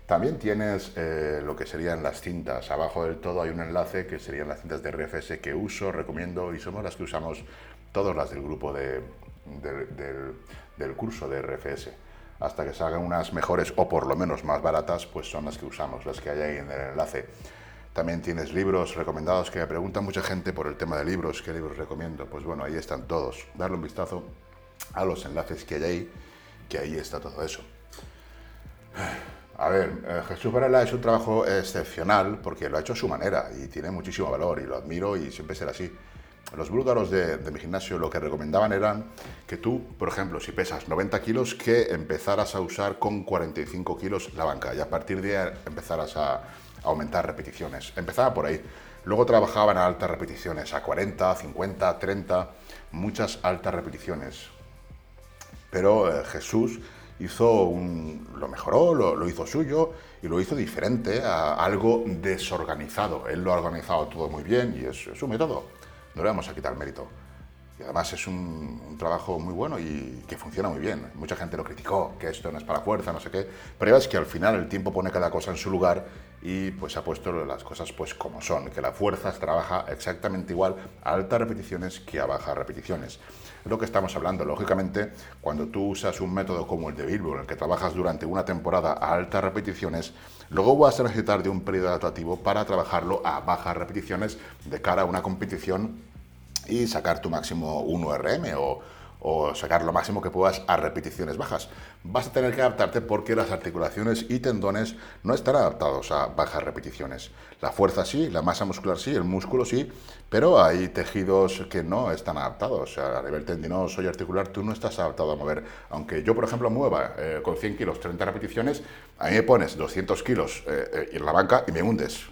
También tienes eh, lo que serían las cintas. Abajo del todo hay un enlace que serían las cintas de RFS que uso, recomiendo y somos las que usamos todas las del grupo de, del, del curso de RFS. Hasta que salgan unas mejores o por lo menos más baratas, pues son las que usamos, las que hay ahí en el enlace. También tienes libros recomendados que me pregunta mucha gente por el tema de libros. ¿Qué libros recomiendo? Pues bueno, ahí están todos. Darle un vistazo a los enlaces que hay ahí, que ahí está todo eso. A ver, eh, Jesús Varela es un trabajo excepcional porque lo ha hecho a su manera y tiene muchísimo valor y lo admiro y siempre será así los búlgaros de, mi gimnasio lo que recomendaban eran que tú, por ejemplo, si pesas 90 kilos, que empezaras a usar con 45 kilos la banca y a partir de ahí empezaras a, aumentar repeticiones. Empezaba por ahí. Luego trabajaban a altas repeticiones, a 40, 50, 30, muchas altas repeticiones. Pero eh, Jesús hizo un, lo mejoró, lo, lo, hizo suyo y lo hizo diferente a algo desorganizado. Él lo ha organizado todo muy bien y es su método no le vamos a quitar mérito. Y además es un, trabajo muy bueno y que funciona muy bien. Mucha gente lo criticó, que esto no es para fuerza, no sé qué. Pero ves que al final el tiempo pone cada cosa en su lugar y pues ha puesto las cosas pues como son, que la fuerza trabaja exactamente igual a altas repeticiones que a bajas repeticiones. Lo que estamos hablando. Lógicamente, cuando tú usas un método como el de Bilbo, en el que trabajas durante una temporada a altas repeticiones, luego vas a necesitar de un periodo adaptativo para trabajarlo a bajas repeticiones de cara a una competición y sacar tu máximo 1RM o, o sacar lo máximo que puedas a repeticiones bajas. Vas a tener que adaptarte porque las articulaciones y tendones no están adaptados a bajas repeticiones. La fuerza sí, la masa muscular sí, el músculo sí, pero hay tejidos que no están adaptados. a nivel tendinoso y articular tú no estás adaptado a mover. Aunque yo, por ejemplo, mueva eh, con 100 kilos 30 repeticiones, a mí me pones 200 kilos eh, eh, en la banca y me hundes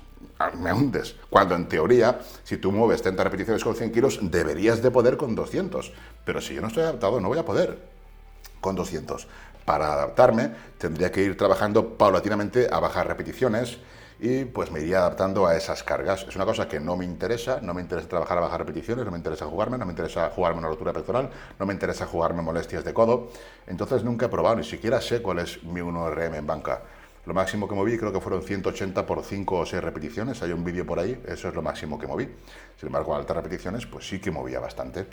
me hundes. Cuando en teoría, si tú mueves 30 repeticiones con 100 kilos, deberías de poder con 200. Pero si yo no estoy adaptado, no voy a poder con 200. Para adaptarme, tendría que ir trabajando paulatinamente a bajar repeticiones y pues me iría adaptando a esas cargas. Es una cosa que no me interesa, no me interesa trabajar a bajar repeticiones, no me interesa jugarme, no me interesa jugarme una rotura pectoral, no me interesa jugarme molestias de codo. Entonces nunca he probado, ni siquiera sé cuál es mi 1RM en banca. Lo máximo que moví creo que fueron 180 por 5 o 6 repeticiones. Hay un vídeo por ahí, eso es lo máximo que moví. Sin embargo, a altas repeticiones, pues sí que movía bastante.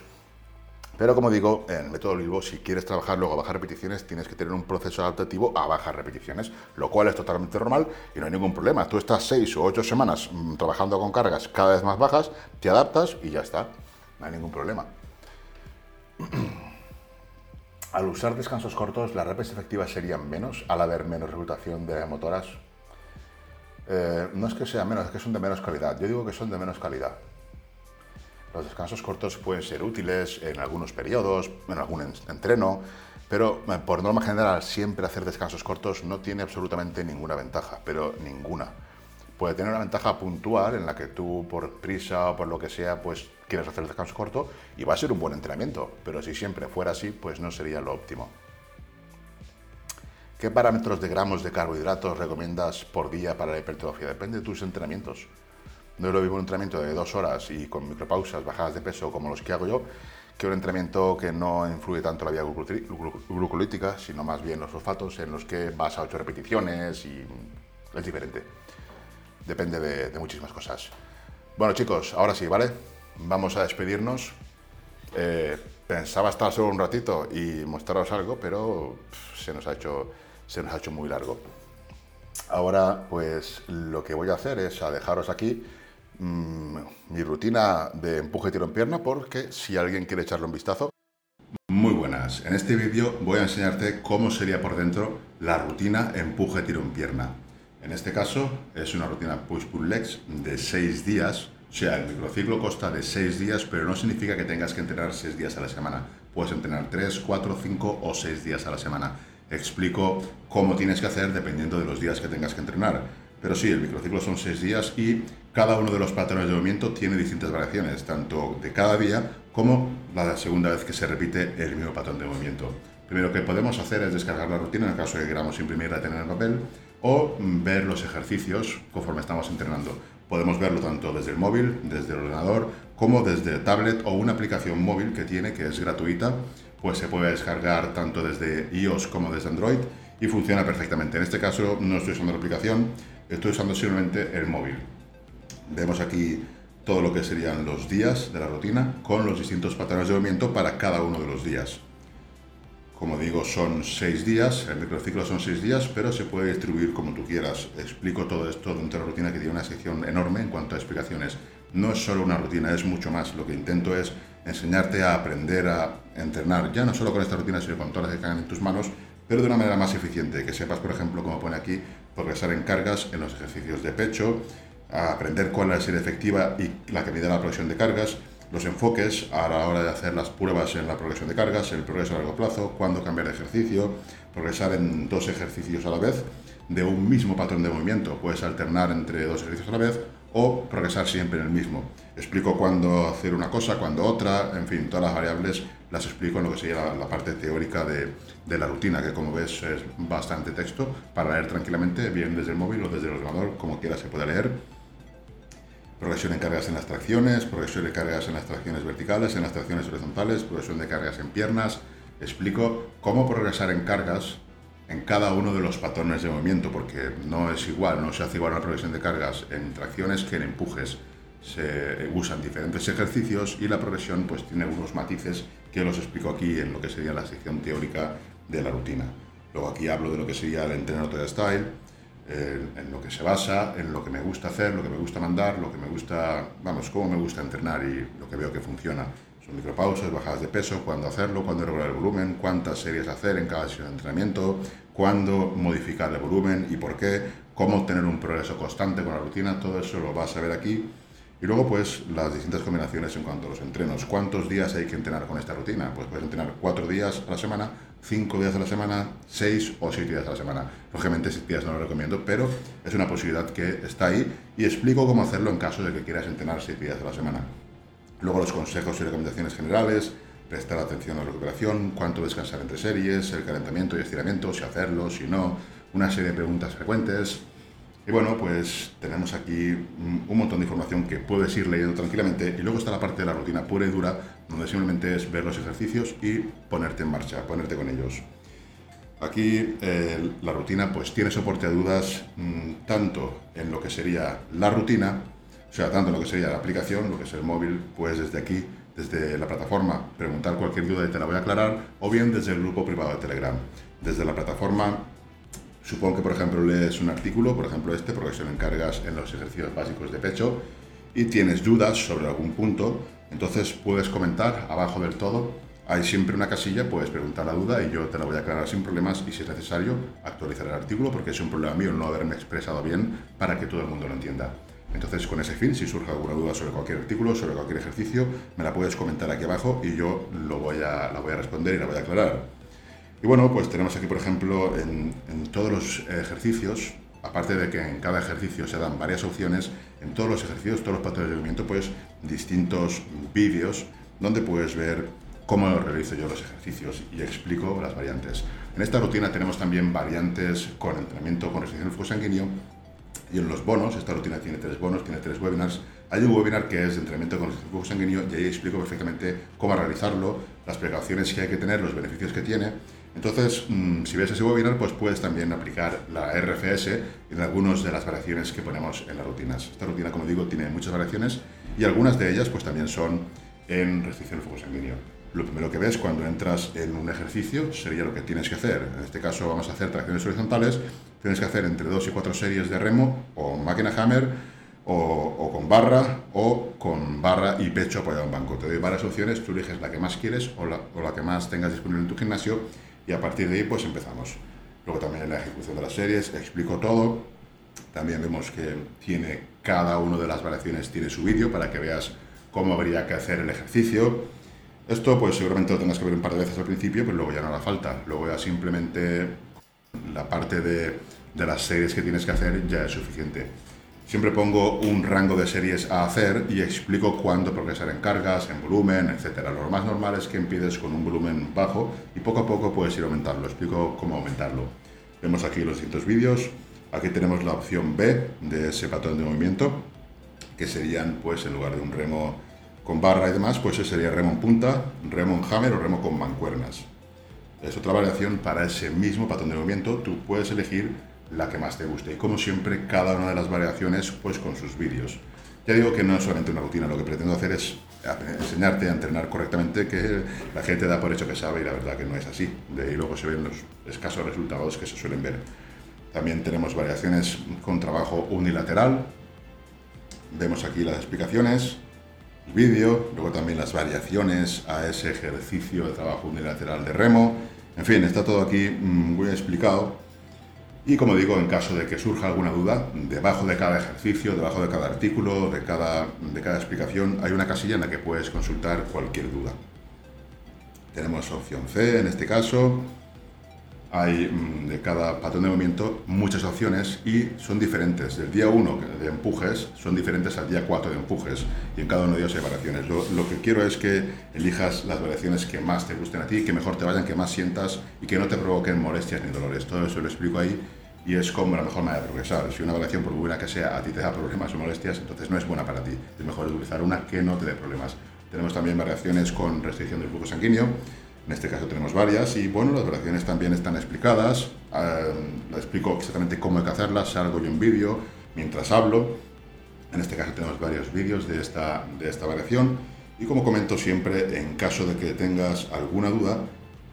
Pero como digo, en el método Bilbo, si quieres trabajar luego a bajas repeticiones, tienes que tener un proceso adaptativo a bajas repeticiones, lo cual es totalmente normal y no hay ningún problema. Tú estás 6 o 8 semanas mm, trabajando con cargas cada vez más bajas, te adaptas y ya está. No hay ningún problema. Al usar descansos cortos, las repes efectivas serían menos al haber menos reclutación de motoras. Eh, no es que sean menos, es que son de menos calidad. Yo digo que son de menos calidad. Los descansos cortos pueden ser útiles en algunos periodos, en algún entreno, pero eh, por norma general siempre hacer descansos cortos no tiene absolutamente ninguna ventaja, pero ninguna puede tener una ventaja puntual en la que tú por prisa o por lo que sea, pues quieres hacer el descanso corto y va a ser un buen entrenamiento, pero si siempre fuera así, pues no sería lo óptimo. ¿Qué parámetros de gramos de carbohidratos recomiendas por día para la hipertrofia? Depende de tus entrenamientos. No es lo mismo un entrenamiento de dos horas y con micropausas, bajadas de peso como los que hago yo, que un entrenamiento que no influye tanto la vía glucolítica, sino más bien los fosfatos, en los que vas a ocho repeticiones y es diferente depende de, muchísimas cosas. Bueno chicos, ahora sí, ¿vale? Vamos a despedirnos. Eh, pensaba estar solo un ratito y mostraros algo, pero se, nos ha hecho, se nos ha hecho muy largo. Ahora, pues lo que voy a hacer es a dejaros aquí mm, mi rutina de empuje tiro en pierna, porque si alguien quiere echarle un vistazo. Muy buenas, en este vídeo voy a enseñarte cómo sería por dentro la rutina empuje tiro en pierna. En este caso es una rutina push-pull legs de 6 días. O sea, el microciclo consta de 6 días, pero no significa que tengas que entrenar 6 días a la semana. Puedes entrenar 3, 4, 5 o 6 días a la semana. Explico cómo tienes que hacer dependiendo de los días que tengas que entrenar. Pero sí, el microciclo son 6 días y cada uno de los patrones de movimiento tiene distintas variaciones, tanto de cada día como la segunda vez que se repite el mismo patrón de movimiento. Primero que podemos hacer es descargar la rutina en el caso de que queramos imprimirla y tener en papel o ver los ejercicios conforme estamos entrenando. Podemos verlo tanto desde el móvil, desde el ordenador, como desde tablet o una aplicación móvil que tiene, que es gratuita, pues se puede descargar tanto desde iOS como desde Android y funciona perfectamente. En este caso no estoy usando la aplicación, estoy usando simplemente el móvil. Vemos aquí todo lo que serían los días de la rutina con los distintos patrones de movimiento para cada uno de los días. Como digo, son seis días, el microciclo son seis días, pero se puede distribuir como tú quieras. Explico todo esto dentro de la rutina que tiene una sección enorme en cuanto a explicaciones. No es solo una rutina, es mucho más. Lo que intento es enseñarte a aprender a entrenar, ya no solo con esta rutina, sino con todas las que caen en tus manos, pero de una manera más eficiente. Que sepas, por ejemplo, como pone aquí, progresar en cargas en los ejercicios de pecho, aprender cuál es la efectiva y la que mide la progresión de cargas, los enfoques a la hora de hacer las pruebas en la progresión de cargas, el progreso a largo plazo, cuándo cambiar de ejercicio, progresar en dos ejercicios a la vez de un mismo patrón de movimiento. Puedes alternar entre dos ejercicios a la vez o progresar siempre en el mismo. Explico cuándo hacer una cosa, cuándo otra, en fin, todas las variables las explico en lo que sería la, parte teórica de, de, la rutina, que como ves es bastante texto para leer tranquilamente, bien desde el móvil o desde el ordenador, como quiera se puede leer progresión en cargas en las tracciones, progresión de cargas en las tracciones verticales, en las tracciones horizontales, progresión de cargas en piernas. Explico cómo progresar en cargas en cada uno de los patrones de movimiento, porque no es igual, no se hace igual una progresión de cargas en tracciones que en empujes. Se usan diferentes ejercicios y la progresión pues tiene unos matices que los explico aquí en lo que sería la sección teórica de la rutina. Luego aquí hablo de lo que sería el entrenamiento de style, en lo que se basa, en lo que me gusta hacer, lo que me gusta mandar, lo que me gusta, vamos, cómo me gusta entrenar y lo que veo que funciona. Son micropausas, bajadas de peso, cuándo hacerlo, cuándo regular el volumen, cuántas series hacer en cada sesión de entrenamiento, cuándo modificar el volumen y por qué, cómo obtener un progreso constante con la rutina, todo eso lo vas a ver aquí. Y luego, pues, las distintas combinaciones en cuanto a los entrenos. ¿Cuántos días hay que entrenar con esta rutina? Pues puedes entrenar cuatro días a la semana, cinco días a la semana, seis o siete días a la semana. Lógicamente, siete días no lo recomiendo, pero es una posibilidad que está ahí y explico cómo hacerlo en caso de que quieras entrenar siete días a la semana. Luego los consejos y recomendaciones generales, prestar atención a la recuperación, cuánto descansar entre series, el calentamiento y estiramiento, si hacerlo, si no, una serie de preguntas frecuentes. Y bueno, pues tenemos aquí un montón de información que puedes ir leyendo tranquilamente y luego está la parte de la rutina pura y dura, donde simplemente es ver los ejercicios y ponerte en marcha, ponerte con ellos. Aquí eh, la rutina pues tiene soporte a dudas mm, tanto en lo que sería la rutina, o sea, tanto en lo que sería la aplicación, lo que es el móvil, pues desde aquí, desde la plataforma, preguntar cualquier duda y te la voy a aclarar, o bien desde el grupo privado de Telegram. Desde la plataforma Supongo que, por ejemplo, lees un artículo, por ejemplo este, porque se lo encargas en los ejercicios básicos de pecho, y tienes dudas sobre algún punto, entonces puedes comentar abajo del todo. Hay siempre una casilla, puedes preguntar la duda y yo te la voy a aclarar sin problemas y si es necesario actualizar el artículo porque es un problema mío no haberme expresado bien para que todo el mundo lo entienda. Entonces, con ese fin, si surge alguna duda sobre cualquier artículo, sobre cualquier ejercicio, me la puedes comentar aquí abajo y yo lo voy a, la voy a responder y la voy a aclarar. Y bueno, pues tenemos aquí, por ejemplo, en, todos los ejercicios, aparte de que en cada ejercicio se dan varias opciones, en todos los ejercicios, todos los patrones de movimiento, pues distintos vídeos donde puedes ver cómo realizo yo los ejercicios y explico las variantes. En esta rutina tenemos también variantes con entrenamiento con restricción del flujo sanguíneo y en los bonos, esta rutina tiene tres bonos, tiene tres webinars. Hay un webinar que es de entrenamiento con restricción del flujo sanguíneo y ahí explico perfectamente cómo realizarlo, las precauciones que hay que tener, los beneficios que tiene entonces, mm, si ves ese webinar, pues puedes también aplicar la RFS en algunas de las variaciones que ponemos en las rutinas. Esta rutina, como digo, tiene muchas variaciones y algunas de ellas pues también son en restricción del flujo sanguíneo. Lo primero que ves cuando entras en un ejercicio sería lo que tienes que hacer. En este caso vamos a hacer tracciones horizontales. Tienes que hacer entre dos y cuatro series de remo o máquina hammer o, con barra o con barra y pecho apoyado en banco. Te doy varias opciones, tú eliges la que más quieres o la, o la que más tengas disponible en tu gimnasio y a partir de ahí pues empezamos. Luego también en la ejecución de las series explico todo. También vemos que tiene cada una de las variaciones tiene su vídeo para que veas cómo habría que hacer el ejercicio. Esto pues seguramente lo tengas que ver un par de veces al principio, pero luego ya no hará falta. Luego ya simplemente la parte de, de las series que tienes que hacer ya es suficiente. Siempre pongo un rango de series a hacer y explico cuándo progresar en cargas, en volumen, etc. Lo más normal es que empieces con un volumen bajo y poco a poco puedes ir aumentarlo. Explico cómo aumentarlo. Vemos aquí los distintos vídeos. Aquí tenemos la opción B de ese patrón de movimiento, que serían, pues, en lugar de un remo con barra y demás, pues ese sería remo en punta, remo en hammer o remo con mancuernas. Es otra variación para ese mismo patrón de movimiento. Tú puedes elegir la que más te guste. Y como siempre, cada una de las variaciones pues con sus vídeos. Ya digo que no es solamente una rutina, lo que pretendo hacer es enseñarte a entrenar correctamente, que la gente da por hecho que sabe y la verdad que no es así. De ahí luego se ven los escasos resultados que se suelen ver. También tenemos variaciones con trabajo unilateral. Vemos aquí las explicaciones, el vídeo, luego también las variaciones a ese ejercicio de trabajo unilateral de remo. En fin, está todo aquí muy explicado y como digo, en caso de que surja alguna duda, debajo de cada ejercicio, debajo de cada artículo, de cada, de cada explicación, hay una casilla en la que puedes consultar cualquier duda. Tenemos opción C en este caso. Hay mm, de cada patrón de movimiento muchas opciones y son diferentes. Del día 1 de empujes son diferentes al día 4 de empujes y en cada uno de ellos hay variaciones. Lo, lo, que quiero es que elijas las variaciones que más te gusten a ti, que mejor te vayan, que más sientas y que no te provoquen molestias ni dolores. Todo eso lo explico ahí y es como la mejor manera de progresar. Si una variación, por buena que sea, a ti te da problemas o molestias, entonces no es buena para ti. Es mejor utilizar una que no te dé problemas. Tenemos también variaciones con restricción del flujo sanguíneo. En este caso tenemos varias y bueno, las variaciones también están explicadas. Eh, explico exactamente cómo hay que hacerlas, salgo yo un vídeo mientras hablo. En este caso tenemos varios vídeos de esta, de esta variación y como comento siempre, en caso de que tengas alguna duda,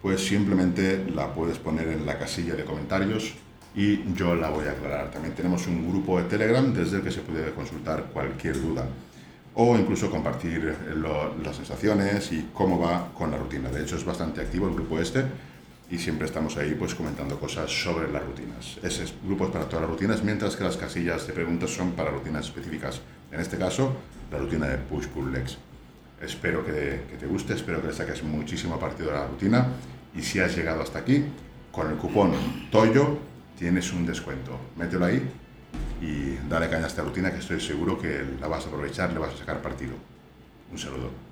pues simplemente la puedes poner en la casilla de comentarios y yo la voy a aclarar. También tenemos un grupo de Telegram desde el que se puede consultar cualquier duda o incluso compartir las sensaciones y cómo va con la rutina. De hecho es bastante activo el grupo este y siempre estamos ahí pues comentando cosas sobre las rutinas. Ese es grupo para todas las rutinas, mientras que las casillas de preguntas son para rutinas específicas. En este caso, la rutina de push-pull legs. Espero que, que, te guste, espero que le saques muchísimo partido de la rutina y si has llegado hasta aquí, con el cupón TOYO tienes un descuento. Mételo ahí y dale caña a esta rutina que estoy seguro que la vas a aprovechar, le vas a sacar partido. Un saludo.